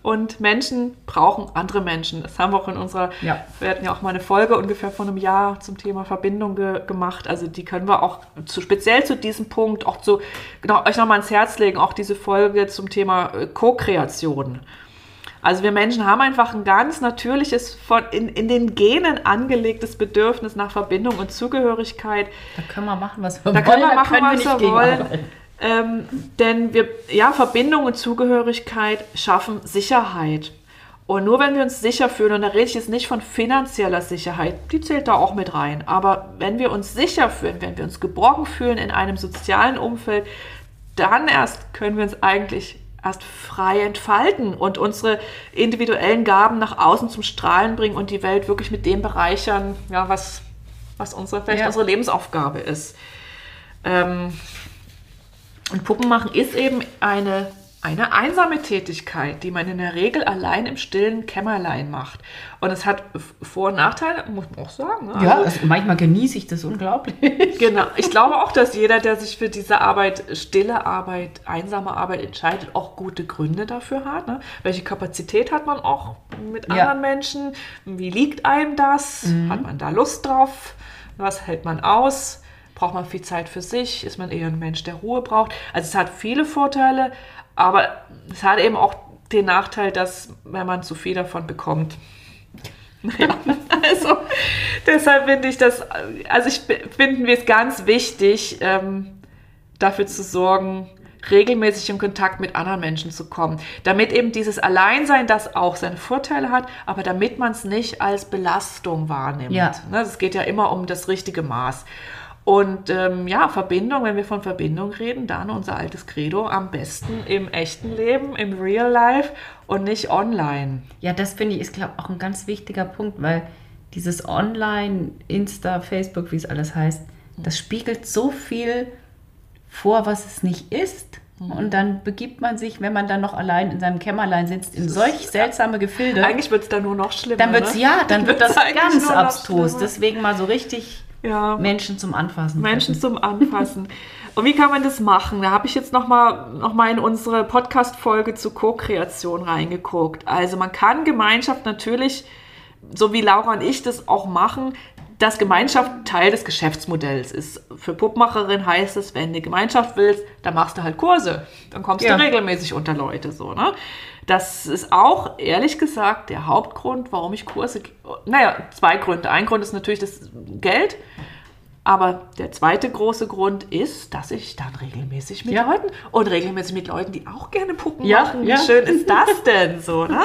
und Menschen brauchen andere Menschen. Das haben wir auch in unserer, Ja. wir hatten ja auch mal eine Folge ungefähr vor einem Jahr zum Thema Verbindung ge gemacht. Also die können wir auch zu, speziell zu diesem Punkt auch zu, genau, euch nochmal ans Herz legen, auch diese Folge zum Thema äh, Co-Kreation. Also wir Menschen haben einfach ein ganz natürliches, von, in, in den Genen angelegtes Bedürfnis nach Verbindung und Zugehörigkeit. Da können wir machen, was wir Da wollen. können wir machen, können was nicht wir wollen. Ähm, denn wir, ja, Verbindung und Zugehörigkeit schaffen Sicherheit. Und nur wenn wir uns sicher fühlen, und da rede ich jetzt nicht von finanzieller Sicherheit, die zählt da auch mit rein, aber wenn wir uns sicher fühlen, wenn wir uns geborgen fühlen in einem sozialen Umfeld, dann erst können wir uns eigentlich erst frei entfalten und unsere individuellen Gaben nach außen zum Strahlen bringen und die Welt wirklich mit dem bereichern, ja, was, was unsere, vielleicht Ja. unsere Lebensaufgabe ist. Ähm, und Puppen machen ist eben eine, eine einsame Tätigkeit, die man in der Regel allein im stillen Kämmerlein macht. Und es hat Vor- und Nachteile, muss man auch sagen. ne? Ja, Also- manchmal genieße ich das unglaublich. Genau. Ich glaube auch, dass jeder, der sich für diese Arbeit, stille Arbeit, einsame Arbeit entscheidet, auch gute Gründe dafür hat. Ne? Welche Kapazität hat man auch mit Ja. anderen Menschen? Wie liegt einem das? Hat man da Lust drauf? Was hält man aus? Braucht man viel Zeit für sich? Ist man eher ein Mensch, der Ruhe braucht? Also es hat viele Vorteile, aber es hat eben auch den Nachteil, dass wenn man zu viel davon bekommt, *laughs* ja, also deshalb finde ich das, also ich finden wir es ganz wichtig, ähm, dafür zu sorgen, regelmäßig in Kontakt mit anderen Menschen zu kommen, damit eben dieses Alleinsein, das auch seine Vorteile hat, aber damit man es nicht als Belastung wahrnimmt. Ja. Ne, Es geht ja immer um das richtige Maß. Und ähm, ja, Verbindung, wenn wir von Verbindung reden, dann unser altes Credo, am besten im echten Leben, im Real Life und nicht online. Ja, das finde ich ist, glaube ich, auch ein ganz wichtiger Punkt, weil dieses Online, Insta, Facebook, wie es alles heißt, das spiegelt so viel vor, was es nicht ist. Mhm. Und dann begibt man sich, wenn man dann noch allein in seinem Kämmerlein sitzt, in solch seltsame Gefilde. Eigentlich wird es dann nur noch schlimmer. dann wird es, ne? ja, dann *laughs* wird das wird's ganz abstrus. Deswegen mal so richtig Ja. Menschen zum Anfassen. Menschen treffen. zum Anfassen. Und wie kann man das machen? Da habe ich jetzt nochmal noch mal in unsere Podcast-Folge zu Co-Kreation reingeguckt. Also man kann Gemeinschaft natürlich, so wie Laura und ich das auch machen, dass Gemeinschaft Teil des Geschäftsmodells ist. Für Puppmacherin heißt es, wenn du Gemeinschaft willst, dann machst du halt Kurse. Dann kommst Ja. du regelmäßig unter Leute. So, ne? Das ist auch, ehrlich gesagt, der Hauptgrund, warum ich Kurse... Naja, zwei Gründe. Ein Grund ist natürlich das Geld. Aber der zweite große Grund ist, dass ich dann regelmäßig mit Ja. Leuten und regelmäßig mit Leuten, die auch gerne Puppen Ja, machen. Wie schön ist das *laughs* denn so, ne?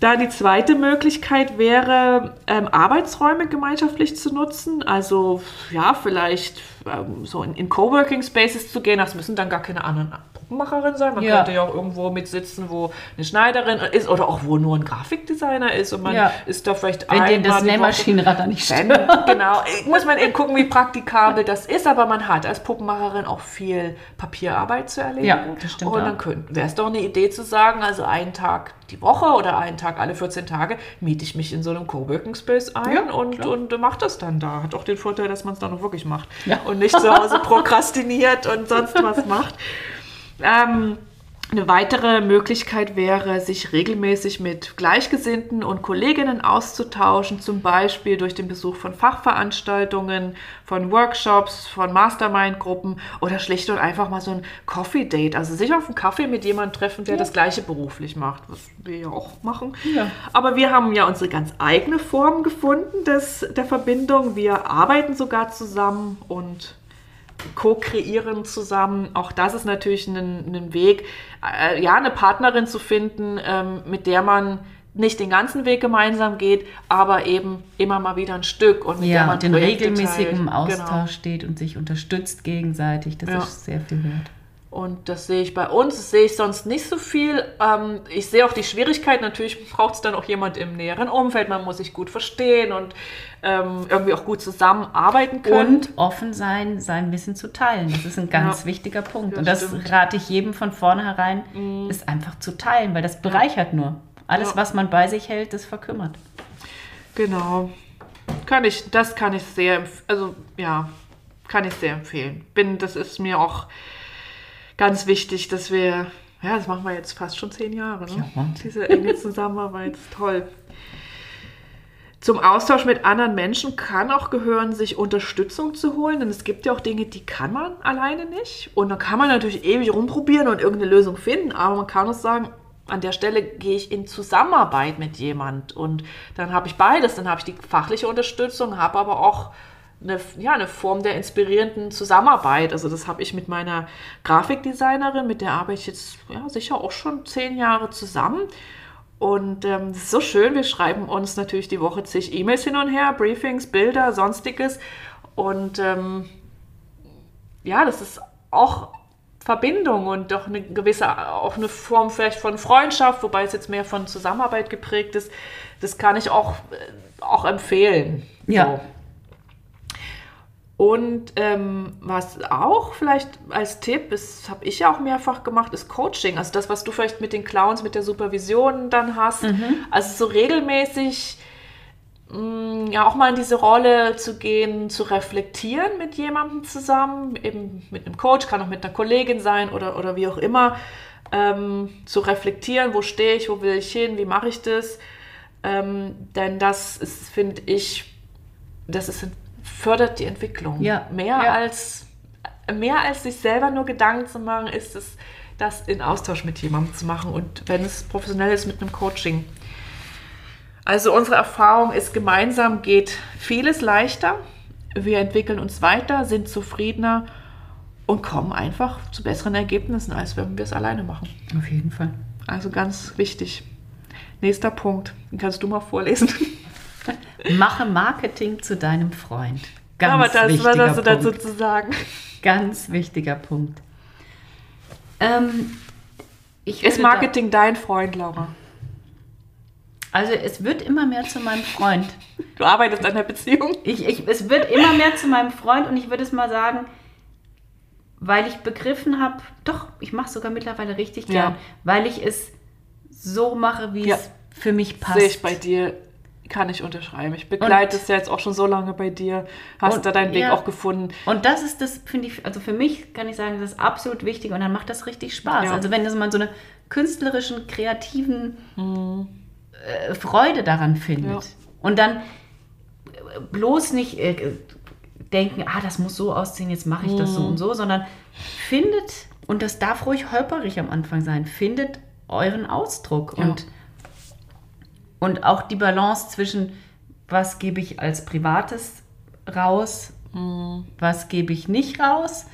Dann die zweite Möglichkeit wäre, ähm, Arbeitsräume gemeinschaftlich zu nutzen. Also ja, vielleicht ähm, so in, in Coworking Spaces zu gehen. Das müssen dann gar keine anderen Puppenmacherin sein. Man Ja. könnte ja auch irgendwo mitsitzen, wo eine Schneiderin ist oder auch wo nur ein Grafikdesigner ist und man Ja. ist da vielleicht Wenn den das Nähmaschinenrad da nicht stört. *laughs* genau, muss man eben gucken, wie praktikabel das ist, aber man hat als Puppenmacherin auch viel Papierarbeit zu erledigen. Ja, das stimmt Und dann wäre es doch eine Idee zu sagen, also einen Tag die Woche oder einen Tag alle 14 Tage miete ich mich in so einem Coworking Space ein Ja, und, klar. und mache das dann da. Hat auch den Vorteil, dass man es dann auch wirklich macht Ja. und nicht zu Hause prokrastiniert und sonst was macht. Ähm, eine weitere Möglichkeit wäre, sich regelmäßig mit Gleichgesinnten und Kolleginnen auszutauschen, zum Beispiel durch den Besuch von Fachveranstaltungen, von Workshops, von Mastermind-Gruppen oder schlicht und einfach mal so ein Coffee-Date. Also sich auf einen Kaffee mit jemandem treffen, der das Gleiche beruflich macht, was wir ja auch machen. Ja. Aber wir haben ja unsere ganz eigene Form gefunden des, der Verbindung. Wir arbeiten sogar zusammen und co-kreieren zusammen. Auch das ist natürlich ein, ein Weg, äh, ja, eine Partnerin zu finden, ähm, mit der man nicht den ganzen Weg gemeinsam geht, aber eben immer mal wieder ein Stück und mit der Ja, man und in Projekte regelmäßigem teilt. Austausch Genau. steht und sich unterstützt gegenseitig. Das Ja. ist sehr viel wert. Und das sehe ich bei uns, das sehe ich sonst nicht so viel. Ähm, ich sehe auch die Schwierigkeit, natürlich braucht es dann auch jemand im näheren Umfeld, man muss sich gut verstehen und ähm, irgendwie auch gut zusammenarbeiten können. Und offen sein, sein Wissen zu teilen. Das ist ein ganz Ja. wichtiger Punkt. Das und das stimmt. Mhm. rate ich jedem von vornherein, ist einfach zu teilen, weil das bereichert nur. Alles, Ja. was man bei sich hält, das verkümmert. Genau. Kann ich, das kann ich sehr, also ja, kann ich sehr empfehlen. Bin, das ist mir auch ganz wichtig, dass wir, ja, das machen wir jetzt fast schon zehn Jahre, ne? Ja. Diese enge Zusammenarbeit ist toll. Zum Austausch mit anderen Menschen kann auch gehören, sich Unterstützung zu holen, denn es gibt ja auch Dinge, die kann man alleine nicht. Und dann kann man natürlich ewig rumprobieren und irgendeine Lösung finden, aber man kann auch sagen, an der Stelle gehe ich in Zusammenarbeit mit jemand und dann habe ich beides, dann habe ich die fachliche Unterstützung, habe aber auch eine, ja, eine Form der inspirierenden Zusammenarbeit. Also das habe ich mit meiner Grafikdesignerin, mit der arbeite ich jetzt ja, sicher auch schon zehn Jahre zusammen. Und ähm, das ist so schön, wir schreiben uns natürlich die Woche zig E-Mails hin und her, Briefings, Bilder, sonstiges. Und ähm, ja, das ist auch Verbindung und doch eine gewisse, auch eine Form vielleicht von Freundschaft, wobei es jetzt mehr von Zusammenarbeit geprägt ist. Das kann ich auch, äh, auch empfehlen. Ja. So. Und ähm, was auch vielleicht als Tipp, das habe ich ja auch mehrfach gemacht, ist Coaching. Also das, was du vielleicht mit den Clowns, mit der Supervision dann hast. Also so regelmäßig mh, ja auch mal in diese Rolle zu gehen, zu reflektieren mit jemandem zusammen, eben mit einem Coach, kann auch mit einer Kollegin sein oder, oder wie auch immer, ähm, zu reflektieren, wo stehe ich, wo will ich hin, wie mache ich das. Ähm, denn das ist, finde ich, das ist, fördert die Entwicklung. Ja. Mehr, Ja. Als, mehr als sich selber nur Gedanken zu machen, ist es, das in Austausch mit jemandem zu machen und wenn es professionell ist, mit einem Coaching. Also unsere Erfahrung ist, gemeinsam geht vieles leichter. Wir entwickeln uns weiter, sind zufriedener und kommen einfach zu besseren Ergebnissen, als wenn wir es alleine machen. Auf jeden Fall. Also ganz wichtig. Nächster Punkt. Den kannst du mal vorlesen. *laughs* Mache Marketing zu deinem Freund. Ganz Aber das, hast du Punkt. dazu zu sagen? Ganz wichtiger Punkt. Ähm, Ist Marketing dein Freund, Laura? Da, also es wird immer mehr zu meinem Freund. Du arbeitest an der Beziehung? Ich, ich, es wird immer mehr zu meinem Freund und ich würde es mal sagen, weil ich begriffen habe, doch, ich mache es sogar mittlerweile richtig gern, Ja. weil ich es so mache, wie Ja. es für mich passt. Sehe ich bei dir, kann ich unterschreiben. Ich begleite Und- es ja jetzt auch schon so lange bei dir. Hast Und- da deinen Weg ja. auch gefunden. Und das ist das, finde ich, also für mich kann ich sagen, das ist absolut wichtig und dann macht das richtig Spaß. Ja. Also wenn das man so eine künstlerischen, kreativen Mhm. äh, Freude daran findet. Ja. Und dann äh, bloß nicht äh, denken, ah, das muss so aussehen, jetzt mache ich das Mhm. so und so, sondern findet, und das darf ruhig holperig am Anfang sein, findet euren Ausdruck und, und auch die Balance zwischen, was gebe ich als Privates raus Mhm. Was gebe ich nicht raus?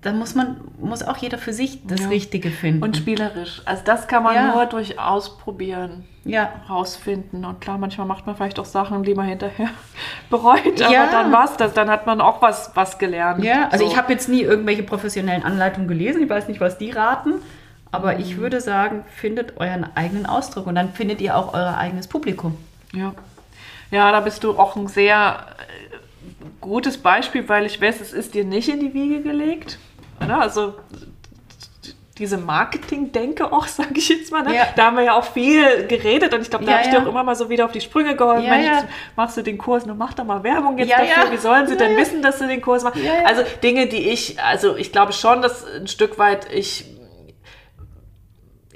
Da muss man, muss auch jeder für sich das Ja. Richtige finden. Und spielerisch. Also das kann man Ja. nur durch Ausprobieren ja, rausfinden. Und klar, manchmal macht man vielleicht auch Sachen, die man hinterher *laughs* bereut. Aber Ja. dann war's das. Dann hat man auch was, was gelernt. Ja, also So. ich habe jetzt nie irgendwelche professionellen Anleitungen gelesen. Ich weiß nicht, was die raten. Aber ich würde sagen, findet euren eigenen Ausdruck und dann findet ihr auch euer eigenes Publikum. Ja. ja, da bist du auch ein sehr äh, gutes Beispiel, weil ich weiß, es ist dir nicht in die Wiege gelegt. Also diese Marketing-Denke auch, *laughs* sage ich jetzt mal. Ne? Ja. Da haben wir ja auch viel geredet und ich glaube, da Ja, habe ich ja. dir auch immer mal so wieder auf die Sprünge geholfen. Mensch, machst du den Kurs, nun mach doch mal Werbung jetzt dafür. Wie sollen sie denn wissen, dass du den Kurs machst? Also Dinge, die ich, also ich glaube schon, dass ein Stück weit ich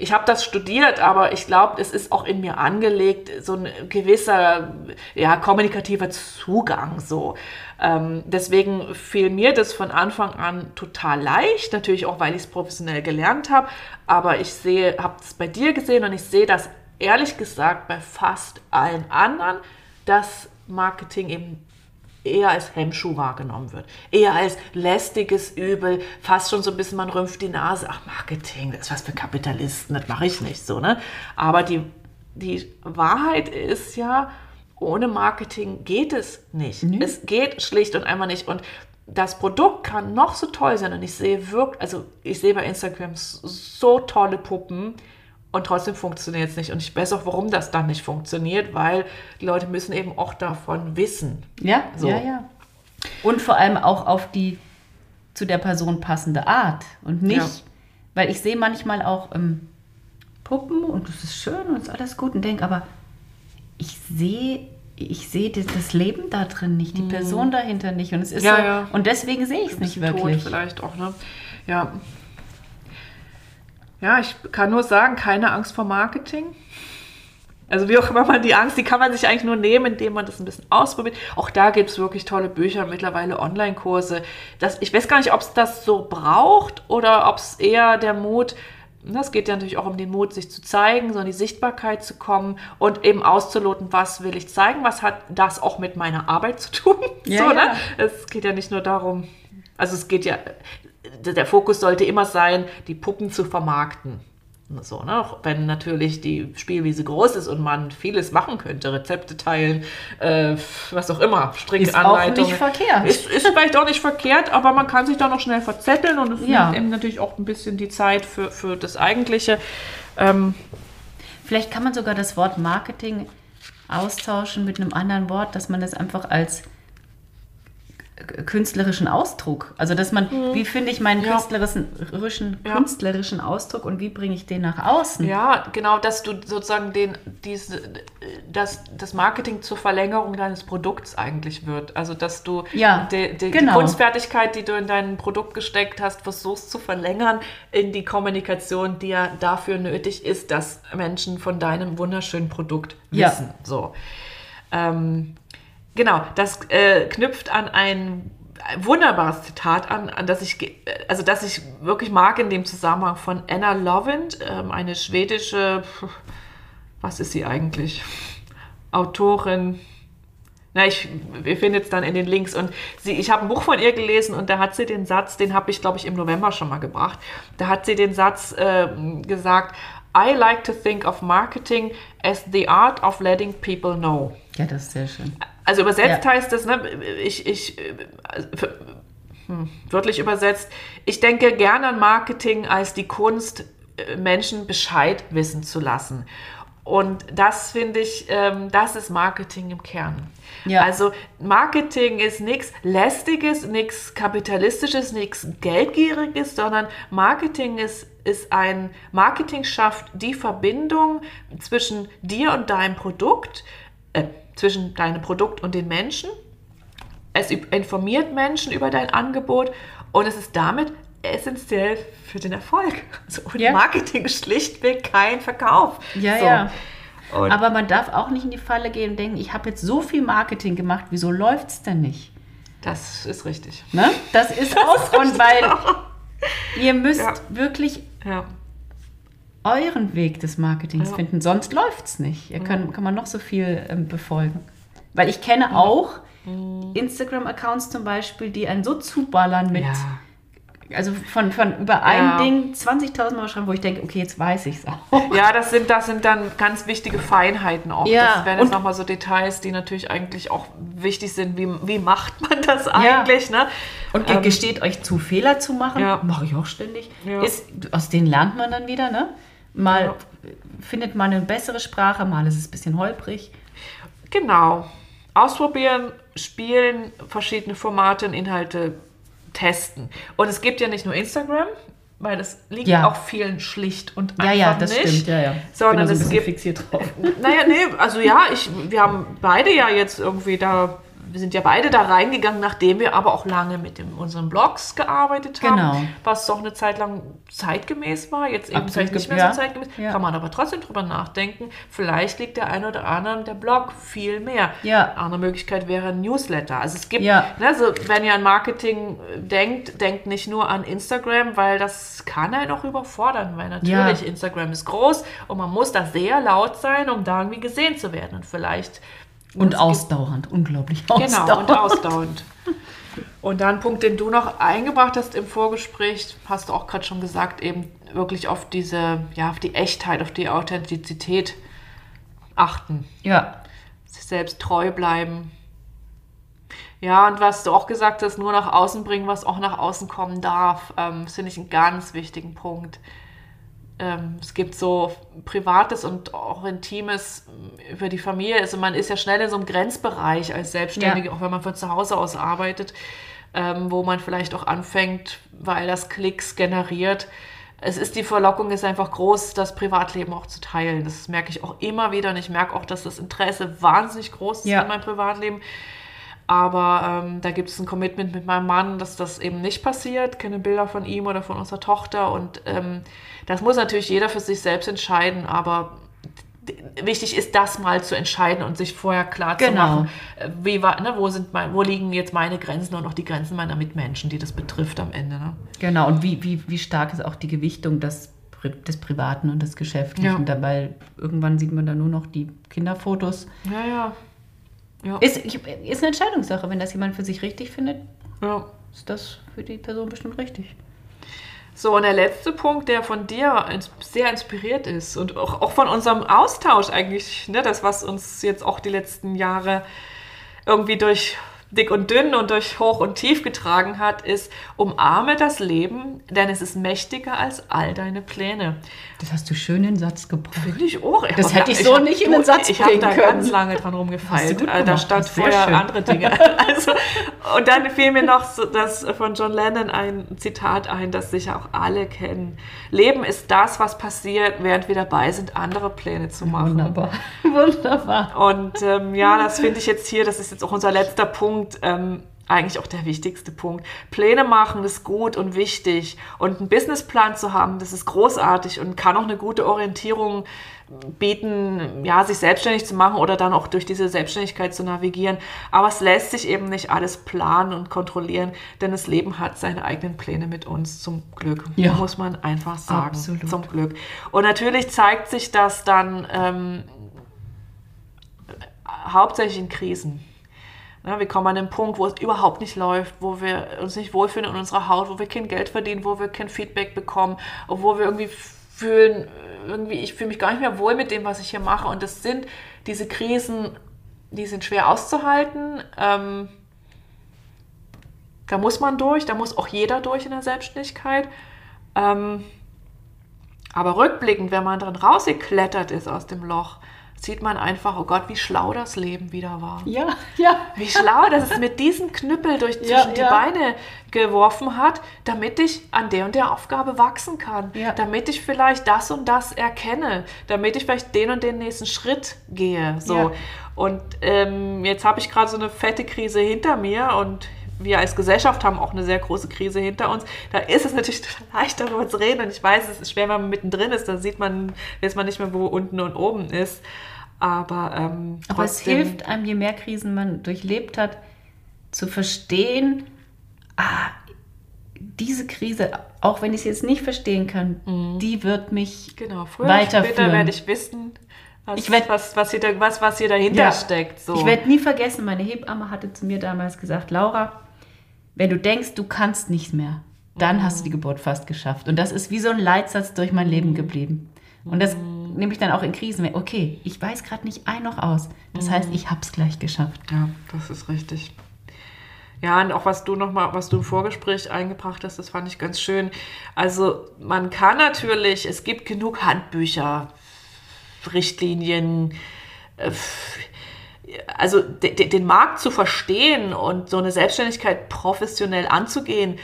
ich habe das studiert, aber ich glaube, es ist auch in mir angelegt, so ein gewisser ja, kommunikativer Zugang. So. Ähm, deswegen fiel mir das von Anfang an total leicht, natürlich auch, weil ich es professionell gelernt habe. Aber ich sehe, habe es bei dir gesehen und ich sehe das ehrlich gesagt bei fast allen anderen, dass Marketing eben eher als Hemmschuh wahrgenommen wird. Eher als lästiges Übel, fast schon so ein bisschen, man rümpft die Nase. Ach, Marketing, das ist was für Kapitalisten, das mache ich nicht so. Ne? Aber die, die Wahrheit ist ja, ohne Marketing geht es nicht. Es geht schlicht und einfach nicht. Und das Produkt kann noch so toll sein. Und ich sehe wirklich, also ich sehe bei Instagram so tolle Puppen, und trotzdem funktioniert es nicht. Und ich weiß auch, warum das dann nicht funktioniert, weil die Leute müssen eben auch davon wissen. Ja, So. ja, ja. Und vor allem auch auf die zu der Person passende Art und nicht, Ja. weil ich sehe manchmal auch ähm, Puppen und das ist schön und ist alles gut und denke, aber ich sehe ich sehe das, Leben da drin nicht, die Person dahinter nicht und es ist Mhm. Ja, so ja. und deswegen sehe ich es nicht wirklich. Tot vielleicht auch, ne? Ja. Ja, ich kann nur sagen, keine Angst vor Marketing. Also wie auch immer man die Angst, die kann man sich eigentlich nur nehmen, indem man das ein bisschen ausprobiert. Auch da gibt es wirklich tolle Bücher, mittlerweile Online-Kurse. Das, ich weiß gar nicht, ob es das so braucht oder ob es eher der Mut, das geht ja natürlich auch um den Mut, sich zu zeigen, so in die Sichtbarkeit zu kommen und eben auszuloten, was will ich zeigen, was hat das auch mit meiner Arbeit zu tun. *laughs* Ja, so, ja. Ne? Es geht ja nicht nur darum, also es geht ja, der Fokus sollte immer sein, die Puppen zu vermarkten. So, ne? Auch Wenn natürlich die Spielwiese groß ist und man vieles machen könnte, Rezepte teilen, äh, was auch immer, Strickanleitungen. Ist auch nicht verkehrt. Ist, ist vielleicht auch nicht verkehrt, aber man kann sich da noch schnell verzetteln und es Ja. nimmt eben natürlich auch ein bisschen die Zeit für, für das Eigentliche. Ähm, Vielleicht kann man sogar das Wort Marketing austauschen mit einem anderen Wort, dass man das einfach als künstlerischen Ausdruck, also dass man, wie finde ich meinen Mhm. Ja. künstlerischen, Ja. künstlerischen Ausdruck und wie bringe ich den nach außen? Ja, genau, dass du sozusagen den, diese, dass das Marketing zur Verlängerung deines Produkts eigentlich wird. Also dass du Ja, die, die, genau. die Kunstfertigkeit, die du in dein Produkt gesteckt hast, versuchst zu verlängern in die Kommunikation, die ja dafür nötig ist, dass Menschen von deinem wunderschönen Produkt wissen. So. Ähm, genau, das äh, knüpft an ein wunderbares Zitat an, an das ich, also das ich wirklich mag in dem Zusammenhang von Anna Lovind, ähm, eine schwedische, was ist sie eigentlich? Autorin. Na, ich, wir finden es dann in den Links. Und sie, ich habe ein Buch von ihr gelesen und da hat sie den Satz, den habe ich, glaube ich, im November schon mal gebracht. Da hat sie den Satz ähm, gesagt, I like to think of marketing as the art of letting people know. Ja, das ist sehr schön. Also übersetzt Ja. heißt das, ne, ich, ich, äh, also hm, wörtlich übersetzt, ich denke gerne an Marketing als die Kunst, äh, Menschen Bescheid wissen zu lassen. Und das finde ich, ähm, das ist Marketing im Kern. Ja. Also Marketing ist nichts Lästiges, nichts Kapitalistisches, nichts Geldgieriges, sondern Marketing ist, ist ein, Marketing schafft die Verbindung zwischen dir und deinem Produkt, äh, zwischen deinem Produkt und den Menschen. Es informiert Menschen über dein Angebot und es ist damit essentiell für den Erfolg. *laughs* Also ohne Ja. Marketing schlichtweg kein Verkauf. Ja, So. ja. Und Aber man darf auch nicht in die Falle gehen und denken, ich habe jetzt so viel Marketing gemacht, wieso läuft es denn nicht? das ist richtig. Ne? Das ist *laughs* auch Grund, weil *laughs* ihr müsst Ja. wirklich Ja. Euren Weg des Marketings Ja. finden, sonst läuft es nicht. Ihr kann, kann man noch so viel ähm, befolgen. Weil ich kenne auch Instagram-Accounts zum Beispiel, die einen so zuballern mit, Ja. also von, von über ein Ja. Ding 20.000 Mal schreiben, wo ich denke, okay, jetzt weiß ich es auch. *laughs* Ja, das sind, das sind dann ganz wichtige Feinheiten auch. Ja, Das wären jetzt nochmal so Details, die natürlich eigentlich auch wichtig sind. Wie, wie macht man das eigentlich? Ne? Und Ähm, gesteht euch zu, Fehler zu machen, Ja. mache ich auch ständig. Ja. Ist, aus denen lernt man dann wieder, ne? Mal Ja. findet man eine bessere Sprache, mal ist es ein bisschen holprig. Genau. Ausprobieren, spielen, verschiedene Formate und Inhalte testen. Und es gibt ja nicht nur Instagram, weil das liegt Ja. auch vielen schlicht und Ja, einfach ja, das nicht. stimmt, ja, ja. Sondern es gibt fixiert drauf. Naja, nee, also ja, ich, wir haben beide ja jetzt irgendwie da, wir sind ja beide da reingegangen, nachdem wir aber auch lange mit dem, unseren Blogs gearbeitet haben, Genau. was doch eine Zeit lang zeitgemäß war, jetzt eben Absolut vielleicht nicht mehr ja. so zeitgemäß, Ja. kann man aber trotzdem drüber nachdenken, vielleicht liegt der ein oder andere der Blog viel mehr. Ja. Andere Möglichkeit wäre ein Newsletter. Also es gibt, Ja. ne, also wenn ihr an Marketing äh, denkt, denkt nicht nur an Instagram, weil das kann einen auch überfordern, weil natürlich. Instagram ist groß und man muss da sehr laut sein, um da irgendwie gesehen zu werden. Und vielleicht. Und ausdauernd, unglaublich ausdauernd. Genau, und ausdauernd. *laughs* Und dann ein Punkt, den du noch eingebracht hast im Vorgespräch, hast du auch gerade schon gesagt, eben wirklich auf diese, ja, auf die Echtheit, auf die Authentizität achten Ja, sich selbst treu bleiben. Ja, und was du auch gesagt hast, nur nach außen bringen, was auch nach außen kommen darf, ähm, finde ich einen ganz wichtigen Punkt. Ähm, es gibt so Privates und auch Intimes ähm, über die Familie. Also man ist ja schnell in so einem Grenzbereich als Selbstständige, Ja. auch wenn man von zu Hause aus arbeitet, ähm, wo man vielleicht auch anfängt, weil das Klicks generiert. Es ist die Verlockung ist einfach groß, das Privatleben auch zu teilen. Das merke ich auch immer wieder und ich merke auch, dass das Interesse wahnsinnig groß ist Ja. in meinem Privatleben. Aber ähm, da gibt es ein Commitment mit meinem Mann, dass das eben nicht passiert. Keine Bilder von ihm oder von unserer Tochter. Und ähm, das muss natürlich jeder für sich selbst entscheiden. Aber wichtig ist, das mal zu entscheiden und sich vorher klar zu Genau. machen, äh, wie, ne, wo, sind mein, wo liegen jetzt meine Grenzen und auch die Grenzen meiner Mitmenschen, die das betrifft am Ende. Ne? genau. Und wie, wie, wie stark ist auch die Gewichtung des, des Privaten und des Geschäftlichen Ja. dabei? Irgendwann sieht man da nur noch die Kinderfotos. Ja, ja. Ja. Ist, ist eine Entscheidungssache. Wenn das jemand für sich richtig findet, ja. ist das für die Person bestimmt richtig. So, und der letzte Punkt, der von dir sehr inspiriert ist und auch, auch von unserem Austausch eigentlich, ne, das, was uns jetzt auch die letzten Jahre irgendwie durch dick und dünn und durch hoch und tief getragen hat, ist, umarme das Leben, denn es ist mächtiger als all deine Pläne. Das hast du schön in den Satz gebracht. Finde ich auch. Das hab hätte da- ich so hab- nicht in den Satz Ich habe bringen da können. ganz lange dran rumgefeilt. Äh, Da stand vorher schön. andere Dinge. *laughs* Also, und dann fiel mir noch so, das von John Lennon ein Zitat ein, das sicher auch alle kennen. Leben ist das, was passiert, während wir dabei sind, andere Pläne zu machen. Wunderbar. *laughs* Wunderbar. Und ähm, ja, das finde ich jetzt hier, das ist jetzt auch unser letzter Punkt, ähm, eigentlich auch der wichtigste Punkt. Pläne machen ist gut und wichtig. Und einen Businessplan zu haben, das ist großartig und kann auch eine gute Orientierung bieten, ja, sich selbstständig zu machen oder dann auch durch diese Selbstständigkeit zu navigieren. Aber es lässt sich eben nicht alles planen und kontrollieren, denn das Leben hat seine eigenen Pläne mit uns, zum Glück. Ja. Muss man einfach sagen. Absolut. Zum Glück. Und natürlich zeigt sich das dann ähm, hauptsächlich in Krisen. Wir kommen an den Punkt, wo es überhaupt nicht läuft, wo wir uns nicht wohlfühlen in unserer Haut, wo wir kein Geld verdienen, wo wir kein Feedback bekommen, wo wir irgendwie fühlen, irgendwie, ich fühle mich gar nicht mehr wohl mit dem, was ich hier mache. Und das sind diese Krisen, die sind schwer auszuhalten. Ähm, da muss man durch, da muss auch jeder durch in der Selbstständigkeit. Ähm, aber rückblickend, wenn man dran rausgeklettert ist aus dem Loch, sieht man einfach, oh Gott, wie schlau das Leben wieder war. Ja, ja. Wie schlau, dass es mit diesem Knüppel durch zwischen Ja, die ja. Beine geworfen hat, damit ich an der und der Aufgabe wachsen kann. Ja. Damit ich vielleicht das und das erkenne. Damit ich vielleicht den und den nächsten Schritt gehe. So. Und ähm, jetzt habe ich gerade so eine fette Krise hinter mir und wir als Gesellschaft haben auch eine sehr große Krise hinter uns. Da ist es natürlich *laughs* leicht, darüber zu reden. Und ich weiß, es ist schwer, wenn man mittendrin ist. Da sieht man, weiß man nicht mehr, wo unten und oben ist. Aber, ähm, Aber es hilft einem, je mehr Krisen man durchlebt hat, zu verstehen, ah, diese Krise, auch wenn ich es jetzt nicht verstehen kann, die wird mich Genau, früher oder später weiterführen. werde ich wissen, was, Ich werd- was, was, hier, was, was hier dahinter Ja. steckt. So. Ich werde nie vergessen, meine Hebamme hatte zu mir damals gesagt, Laura, wenn du denkst, du kannst nicht mehr, dann hast du die Geburt fast geschafft. Und das ist wie so ein Leitsatz durch mein Leben geblieben. Und das nehme ich dann auch in Krisen. Okay, ich weiß gerade nicht ein noch aus. Das heißt, ich habe es gleich geschafft. Ja, das ist richtig. Ja, und auch was du noch mal, was du im Vorgespräch eingebracht hast, das fand ich ganz schön. Also man kann natürlich, es gibt genug Handbücher, Richtlinien, äh, also de, de, den Markt zu verstehen und so eine Selbstständigkeit professionell anzugehen,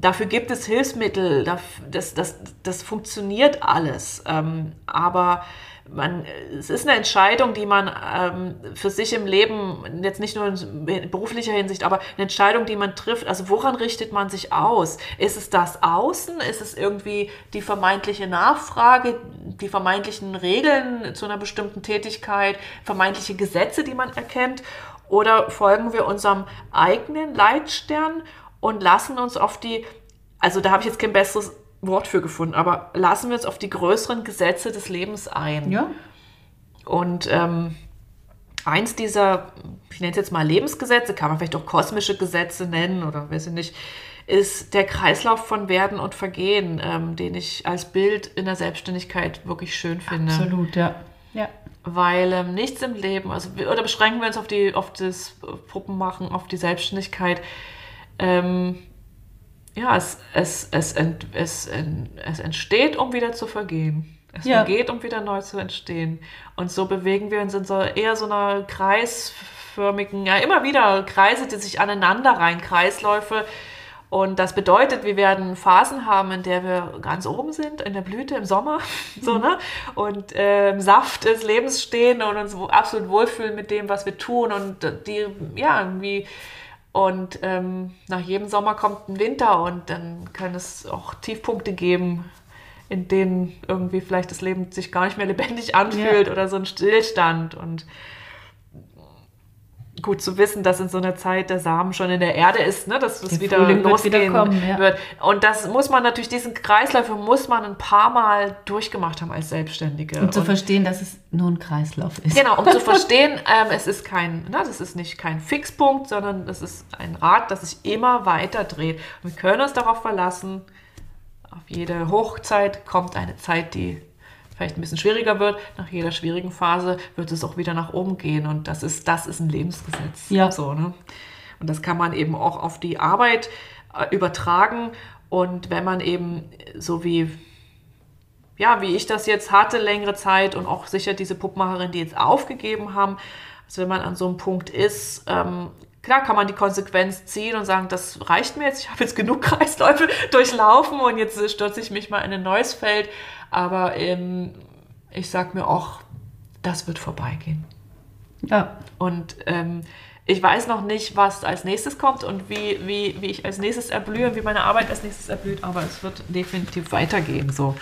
dafür gibt es Hilfsmittel, das, das, das funktioniert alles. Ähm, aber man, es ist eine Entscheidung, die man ähm, für sich im Leben, jetzt nicht nur in beruflicher Hinsicht, aber eine Entscheidung, die man trifft. Also woran richtet man sich aus? Ist es das Außen? Ist es irgendwie die vermeintliche Nachfrage, die vermeintlichen Regeln zu einer bestimmten Tätigkeit, vermeintliche Gesetze, die man erkennt? Oder folgen wir unserem eigenen Leitstern und lassen uns auf die, also da habe ich jetzt kein besseres Wort für gefunden, aber lassen wir uns auf die größeren Gesetze des Lebens ein. Ja, Und ähm, eins dieser, ich nenne es jetzt mal Lebensgesetze, kann man vielleicht auch kosmische Gesetze nennen oder weiß ich nicht, ist der Kreislauf von Werden und Vergehen, ähm, den ich als Bild in der Selbstständigkeit wirklich schön finde. absolut, ja. Ja. Weil ähm, nichts im Leben, also oder beschränken wir uns auf die, auf das Puppenmachen, auf die Selbstständigkeit. Ähm, ja, es, es, es, ent, es, es entsteht, um wieder zu vergehen. Es Ja. vergeht, um wieder neu zu entstehen. Und so bewegen wir uns in so eher so einer kreisförmigen, ja immer wieder Kreise, die sich aneinander rein, Kreisläufe. Und das bedeutet, wir werden Phasen haben, in der wir ganz oben sind, in der Blüte im Sommer, *laughs* so, ne? Und äh, im Saft des Lebens stehen und uns absolut wohlfühlen mit dem, was wir tun und äh, die, ja, irgendwie. Und ähm, nach jedem Sommer kommt ein Winter und dann kann es auch Tiefpunkte geben, in denen irgendwie vielleicht das Leben sich gar nicht mehr lebendig anfühlt oder so ein Stillstand. Und gut zu wissen, dass in so einer Zeit der Samen schon in der Erde ist, ne, dass es Der wieder Frühling wird losgehen wieder kommen, ja. wird. Und das muss man natürlich, diesen Kreislauf muss man ein paar Mal durchgemacht haben als Selbstständige. Und zu verstehen, dass es nur ein Kreislauf ist. Genau, um zu *laughs* verstehen, ähm, es ist kein, na, das ist nicht kein Fixpunkt, sondern es ist ein Rad, das sich immer weiter dreht. Und wir können uns darauf verlassen, auf jede Hochzeit kommt eine Zeit, die vielleicht ein bisschen schwieriger wird. Nach jeder schwierigen Phase wird es auch wieder nach oben gehen. Und das ist, das ist ein Lebensgesetz. Ja. So, ne? Und das kann man eben auch auf die Arbeit äh, übertragen. Und wenn man eben so wie ja, wie ich das jetzt hatte, längere Zeit und auch sicher diese Puppmacherin, die jetzt aufgegeben haben, also wenn man an so einem Punkt ist, ähm, klar kann man die Konsequenz ziehen und sagen, das reicht mir jetzt, ich habe jetzt genug *laughs* Kreisläufe durchlaufen und jetzt äh, stürze ich mich mal in ein neues Feld, aber ähm, ich sag mir auch, das wird vorbeigehen. Ja. Und ähm, ich weiß noch nicht, was als nächstes kommt und wie, wie, wie ich als nächstes erblühe und wie meine Arbeit als nächstes erblüht, aber es wird definitiv weitergehen so.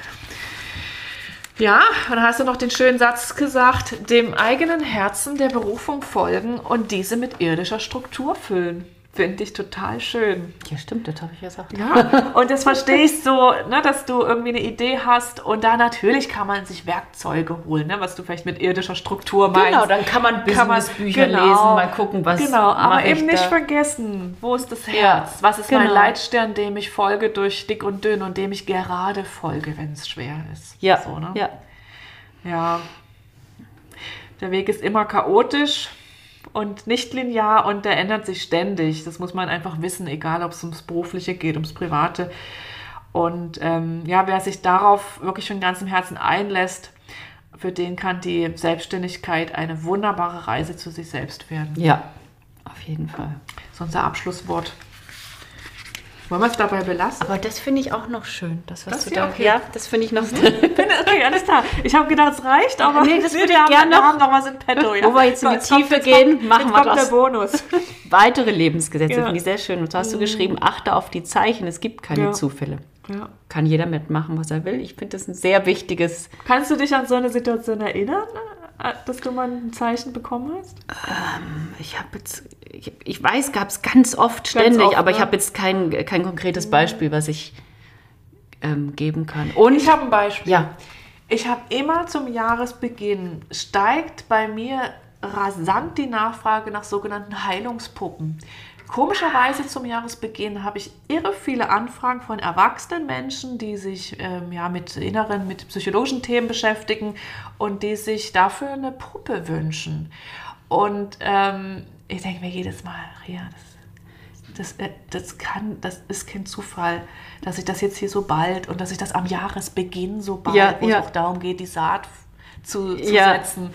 Ja, und dann hast du noch den schönen Satz gesagt, dem eigenen Herzen der Berufung folgen und diese mit irdischer Struktur füllen. Finde ich total schön. Ja, stimmt, das habe ich ja gesagt. Ja, und das verstehe ich so, ne, dass du irgendwie eine Idee hast und da natürlich kann man sich Werkzeuge holen, ne, was du vielleicht mit irdischer Struktur meinst. Genau, dann kann man Businessbücher genau. lesen, mal gucken, was Genau, aber eben nicht da. vergessen, wo ist das Herz? Ja, was ist mein genau. Leitstern, dem ich folge durch dick und dünn und dem ich gerade folge, wenn es schwer ist. Ja, so, ne? ja. Ja. Der Weg ist immer chaotisch und nicht linear und der ändert sich ständig. Das muss man einfach wissen, egal ob es ums Berufliche geht, ums Private. Und ähm, ja, wer sich darauf wirklich von ganzem Herzen einlässt, für den kann die Selbstständigkeit eine wunderbare Reise zu sich selbst werden. Ja, auf jeden Fall. Ist unser Abschlusswort. Wollen wir es dabei belassen? Aber das finde ich auch noch schön. Das, was Das du da, okay. Ja, das finde ich noch. Okay, alles klar. Ich habe gedacht, es reicht, aber Nee, das würde wir ich haben, noch- haben noch was in petto. Ja. Wo wir jetzt in die Jetzt kommt- Tiefe jetzt gehen, kommt, machen wir kommt das. der Bonus. *laughs* Weitere Lebensgesetze Ja. finde ich sehr schön. Und du hast du geschrieben, achte auf die Zeichen, es gibt keine Ja. Zufälle. Ja. Kann jeder mitmachen, was er will. Ich finde das ein sehr wichtiges. Kannst du dich an so eine Situation erinnern, äh, dass du mal ein Zeichen bekommen hast? Ich habe jetzt, ich, ich weiß, gab es ganz oft ständig, oft, aber ich ne? habe jetzt kein, kein konkretes Beispiel, was ich ähm, geben kann. Und Ich habe ein Beispiel. ja, Ich habe immer zum Jahresbeginn steigt bei mir rasant die Nachfrage nach sogenannten Heilungspuppen. Komischerweise zum Jahresbeginn habe ich irre viele Anfragen von erwachsenen Menschen, die sich ähm, ja, mit inneren, mit psychologischen Themen beschäftigen und die sich dafür eine Puppe wünschen. Und ähm, ich denke mir jedes Mal, Ria, das, das, äh, das, kann, das ist kein Zufall, dass ich das jetzt hier so bald und dass ich das am Jahresbeginn so bald, Ja, wo ja. es auch darum geht, die Saat zu, zu Ja. setzen.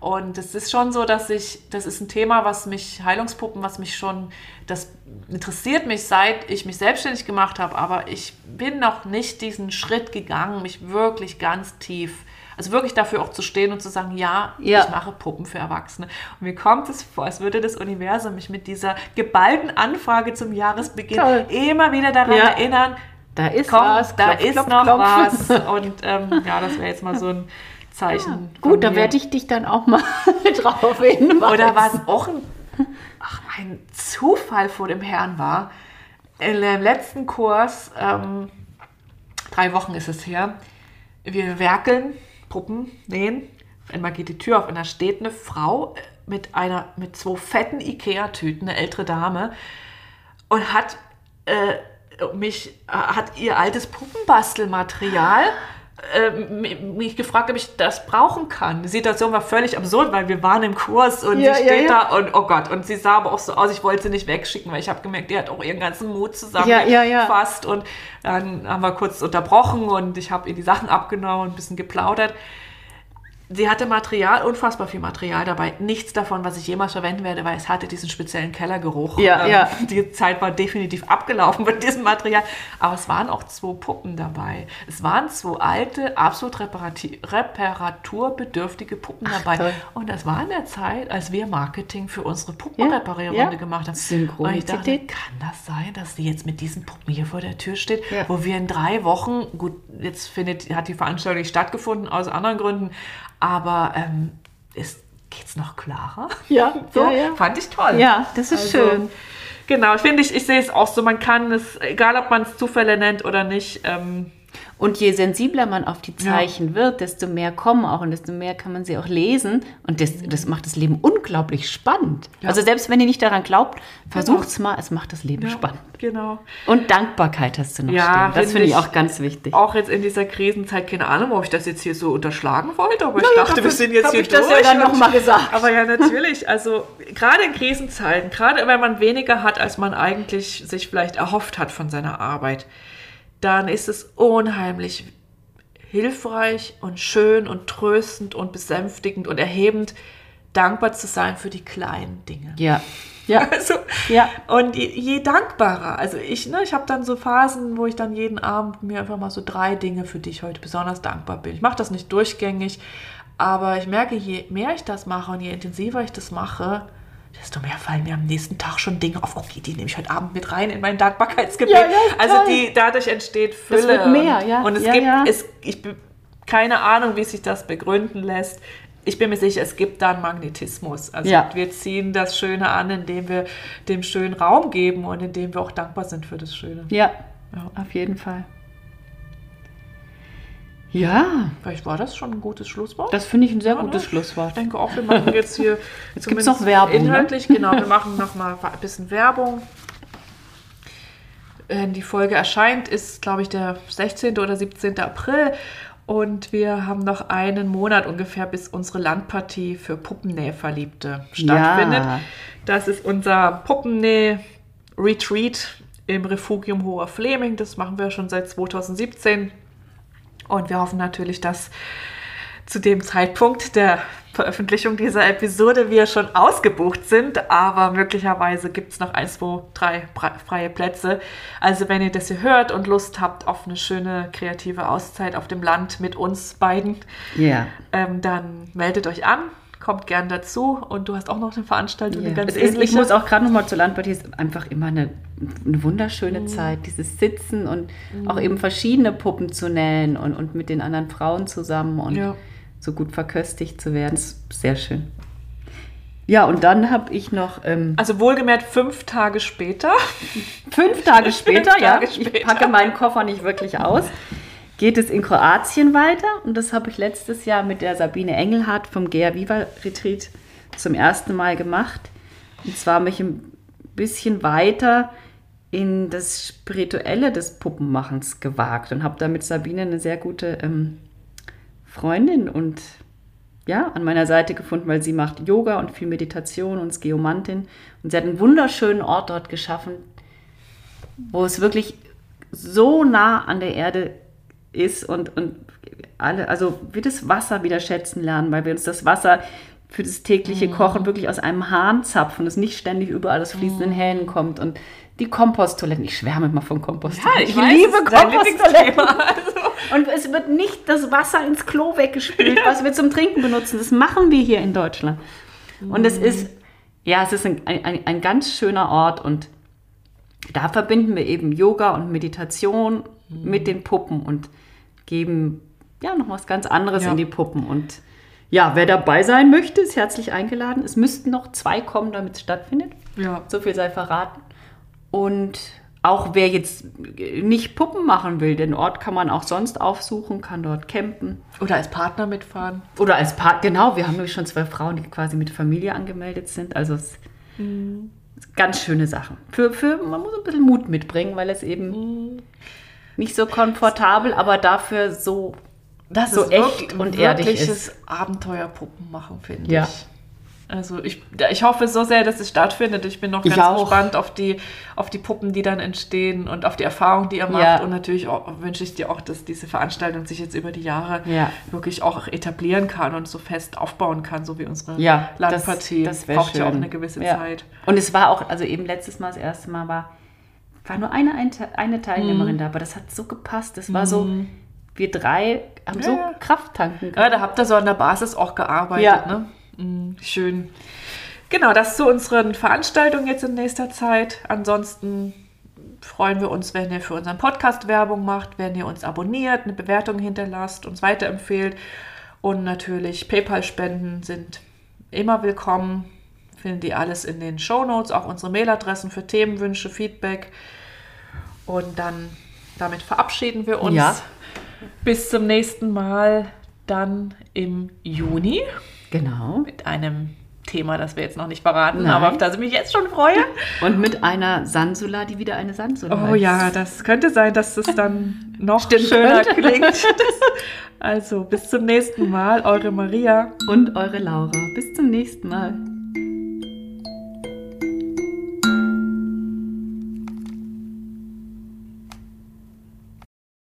Und es ist schon so, dass ich, das ist ein Thema, was mich, Heilungspuppen, was mich schon, das interessiert mich, seit ich mich selbstständig gemacht habe, aber ich bin noch nicht diesen Schritt gegangen, mich wirklich ganz tief, also wirklich dafür auch zu stehen und zu sagen, ja, Ja. ich mache Puppen für Erwachsene. Und mir kommt es vor, als würde das Universum mich mit dieser geballten Anfrage zum Jahresbeginn Toll. immer wieder daran Ja. erinnern, Da ist komm, was. da klopf, ist klopf, noch klopf. was. *laughs* Und ähm, ja, das wäre jetzt mal so ein Zeichen. von Gut, da werde ich dich dann auch mal *laughs* drauf hinweisen. Oder was auch ein, ach, ein Zufall vor dem Herrn war. In dem letzten Kurs, ähm, drei Wochen ist es her, wir werkeln, Puppen nähen. Einmal geht die Tür auf und da steht eine Frau mit einer mit zwei fetten Ikea-Tüten, eine ältere Dame, und hat äh, mich äh, hat ihr altes Puppenbastelmaterial mich gefragt, ob ich das brauchen kann. Die Situation war völlig absurd, weil wir waren im Kurs und Ja, sie ja, steht ja. da und oh Gott, und sie sah aber auch so aus, ich wollte sie nicht wegschicken, weil ich habe gemerkt, die hat auch ihren ganzen Mut Ja, ja, ja. zusammengefasst und dann haben wir kurz unterbrochen und ich habe ihr die Sachen abgenommen und ein bisschen geplaudert. Sie hatte Material, unfassbar viel Material dabei. Nichts davon, was ich jemals verwenden werde, weil es hatte diesen speziellen Kellergeruch. Ähm, Ja, ja. Die Zeit war definitiv abgelaufen mit diesem Material. Aber es waren auch zwei Puppen dabei. Es waren zwei alte, absolut reparaturbedürftige Puppen dabei. toll. Und das war in der Zeit, als wir Marketing für unsere Ja, Puppenreparierrunde ja. gemacht haben. Synchronizität. Und ich dachte, kann das sein, dass sie jetzt mit diesen Puppen hier vor der Tür steht, Ja. wo wir in drei Wochen, gut, jetzt findet, hat die Veranstaltung nicht stattgefunden aus anderen Gründen, aber ähm, ist, geht's noch klarer? *laughs* Ja, So, ja, ja. fand ich toll. Ja, das ist Also, schön. Genau, finde ich, ich sehe es auch so, man kann es, egal ob man es Zufälle nennt oder nicht, ähm, Und je sensibler man auf die Zeichen wird, desto mehr kommen auch und desto mehr kann man sie auch lesen. Und das, das macht das Leben unglaublich spannend. Ja. Also selbst wenn ihr nicht daran glaubt, versucht's mal, es macht das Leben ja, spannend. genau. Und Dankbarkeit hast du noch Ja, stehen. Das finde ich auch ganz wichtig. Auch jetzt in dieser Krisenzeit, keine Ahnung, ob ich das jetzt hier so unterschlagen wollte, aber ich dachte, wir sind jetzt hier ich das durch. ja dann noch mal gesagt. Aber ja, natürlich. Also gerade in Krisenzeiten, gerade wenn man weniger hat, als man eigentlich sich vielleicht erhofft hat von seiner Arbeit, dann ist es unheimlich hilfreich und schön und tröstend und besänftigend und erhebend, dankbar zu sein für die kleinen Dinge. Ja. Ja. *laughs* Also, Ja. Und je, je dankbarer, also ich, ne, ich habe dann so Phasen, wo ich dann jeden Abend mir einfach mal so drei Dinge, für die ich heute besonders dankbar bin. Ich mache das nicht durchgängig, aber ich merke, je mehr ich das mache und je intensiver ich das mache, desto mehr fallen mir am nächsten Tag schon Dinge auf. Okay, die nehme ich heute Abend mit rein in mein Dankbarkeitsgebet. Ja, ja, also die, dadurch entsteht Fülle. Das wird mehr, ja. Und es Ja, gibt, ja. es, ich keine Ahnung, wie sich das begründen lässt. Ich bin mir sicher, es gibt da einen Magnetismus. Also Ja. wir ziehen das Schöne an, indem wir dem Schönen Raum geben und indem wir auch dankbar sind für das Schöne. Ja. auf jeden Fall. Ja, Vielleicht war das schon ein gutes Schlusswort. das finde ich ein sehr Ja, gutes ne? Schlusswort. Ich denke auch, wir machen jetzt hier. *laughs* Jetzt gibt's zumindest noch Werbung, ne? Inhaltlich, *laughs* genau. Wir machen noch mal ein bisschen Werbung. Wenn die Folge erscheint, ist, glaube ich, der 16. oder 17. April. Und wir haben noch einen Monat ungefähr, bis unsere Landpartie für Puppennäh-Verliebte stattfindet. Ja. Das ist unser Puppennäh-Retreat im Refugium Hoher Fleming. Das machen wir schon seit 2017. Und wir hoffen natürlich, dass zu dem Zeitpunkt der Veröffentlichung dieser Episode wir schon ausgebucht sind, aber möglicherweise gibt es noch ein, zwei, drei freie Plätze. Also wenn ihr das hier hört und Lust habt auf eine schöne kreative Auszeit auf dem Land mit uns beiden, Ja. ähm, dann meldet euch an, kommt gern dazu und du hast auch noch eine Veranstaltung, Ja. eine ganz ist, ich ähnliche. muss auch gerade noch mal zur Landpartie, es ist einfach immer eine, eine wunderschöne Mhm. Zeit, dieses Sitzen und auch eben verschiedene Puppen zu nähen und, und mit den anderen Frauen zusammen und Ja. so gut verköstigt zu werden, ist sehr schön. Ja, und dann habe ich noch ähm, also wohlgemerkt fünf Tage später. fünf Tage *laughs* später, ja, Tage ich später. packe meinen Koffer nicht wirklich aus, geht es in Kroatien weiter und das habe ich letztes Jahr mit der Sabine Engelhardt vom Gea Viva Retreat zum ersten Mal gemacht. Und zwar mich ein bisschen weiter in das Spirituelle des Puppenmachens gewagt und habe da mit Sabine eine sehr gute ähm, Freundin und ja, an meiner Seite gefunden, weil sie macht Yoga und viel Meditation und ist Geomantin. Und sie hat einen wunderschönen Ort dort geschaffen, wo es wirklich so nah an der Erde ist und, und alle, also wir das Wasser wieder schätzen lernen, weil wir uns das Wasser für das tägliche mhm. Kochen wirklich aus einem Hahn zapfen, es nicht ständig überall aus fließenden mhm. Hähnen kommt und die Komposttoiletten, ich schwärme immer von Komposttoiletten. Ja, ich, ich weiß, liebe Komposttoiletten. Also. Und es wird nicht das Wasser ins Klo weggespült, ja. was wir zum Trinken benutzen. Das machen wir hier in Deutschland. Und es ist, ja, es ist ein, ein, ein ganz schöner Ort und da verbinden wir eben Yoga und Meditation mhm. mit den Puppen und geben ja noch was ganz anderes ja. in die Puppen. Und ja, wer dabei sein möchte, ist herzlich eingeladen. Es müssten noch zwei kommen, damit es stattfindet. Ja. So viel sei verraten. Und auch wer jetzt nicht Puppen machen will, den Ort kann man auch sonst aufsuchen, kann dort campen. Oder als Partner mitfahren. Oder als Partner, genau. Wir haben nämlich schon zwei Frauen, die quasi mit Familie angemeldet sind. Also es mhm. ganz schöne Sachen. Für, für, man muss ein bisschen Mut mitbringen, weil es eben mhm. Nicht so komfortabel, aber dafür so, das so echt und ehrlich ist. Abenteuerpuppen machen, finde ja. ich. Also ich, ich hoffe so sehr, dass es stattfindet. Ich bin noch ganz gespannt auf die, auf die Puppen, die dann entstehen und auf die Erfahrung, die ihr macht. Ja. Und natürlich auch, wünsche ich dir auch, dass diese Veranstaltung sich jetzt über die Jahre ja. wirklich auch etablieren kann und so fest aufbauen kann, so wie unsere ja, Landpartie. Das, das braucht schön. ja auch eine gewisse Zeit. Und es war auch, also eben letztes Mal, das erste Mal war, war nur eine, eine Teilnehmerin mhm. da, aber das hat so gepasst. Das war mhm. so, wir drei haben so Kraft tanken können. Ja, da habt ihr so an der Basis auch gearbeitet, ne? Mm, schön. Genau, das zu unseren Veranstaltungen jetzt in nächster Zeit. Ansonsten freuen wir uns, wenn ihr für unseren Podcast Werbung macht, wenn ihr uns abonniert, eine Bewertung hinterlasst, uns weiterempfehlt. Und natürlich PayPal-Spenden sind immer willkommen. Finden die alles in den Show Notes, auch unsere Mailadressen für Themenwünsche, Feedback. Und dann damit verabschieden wir uns. Ja. Bis zum nächsten Mal, dann im Juni. Genau. Mit einem Thema, das wir jetzt noch nicht verraten, Nein. aber auf das ich mich jetzt schon freue. *laughs* Und mit einer Sansula, die wieder eine Sansula Oh ist. ja, das könnte sein, dass es dann *laughs* noch Stimmt schöner klingt. *laughs* also bis zum nächsten Mal, eure Maria und eure Laura. Bis zum nächsten Mal.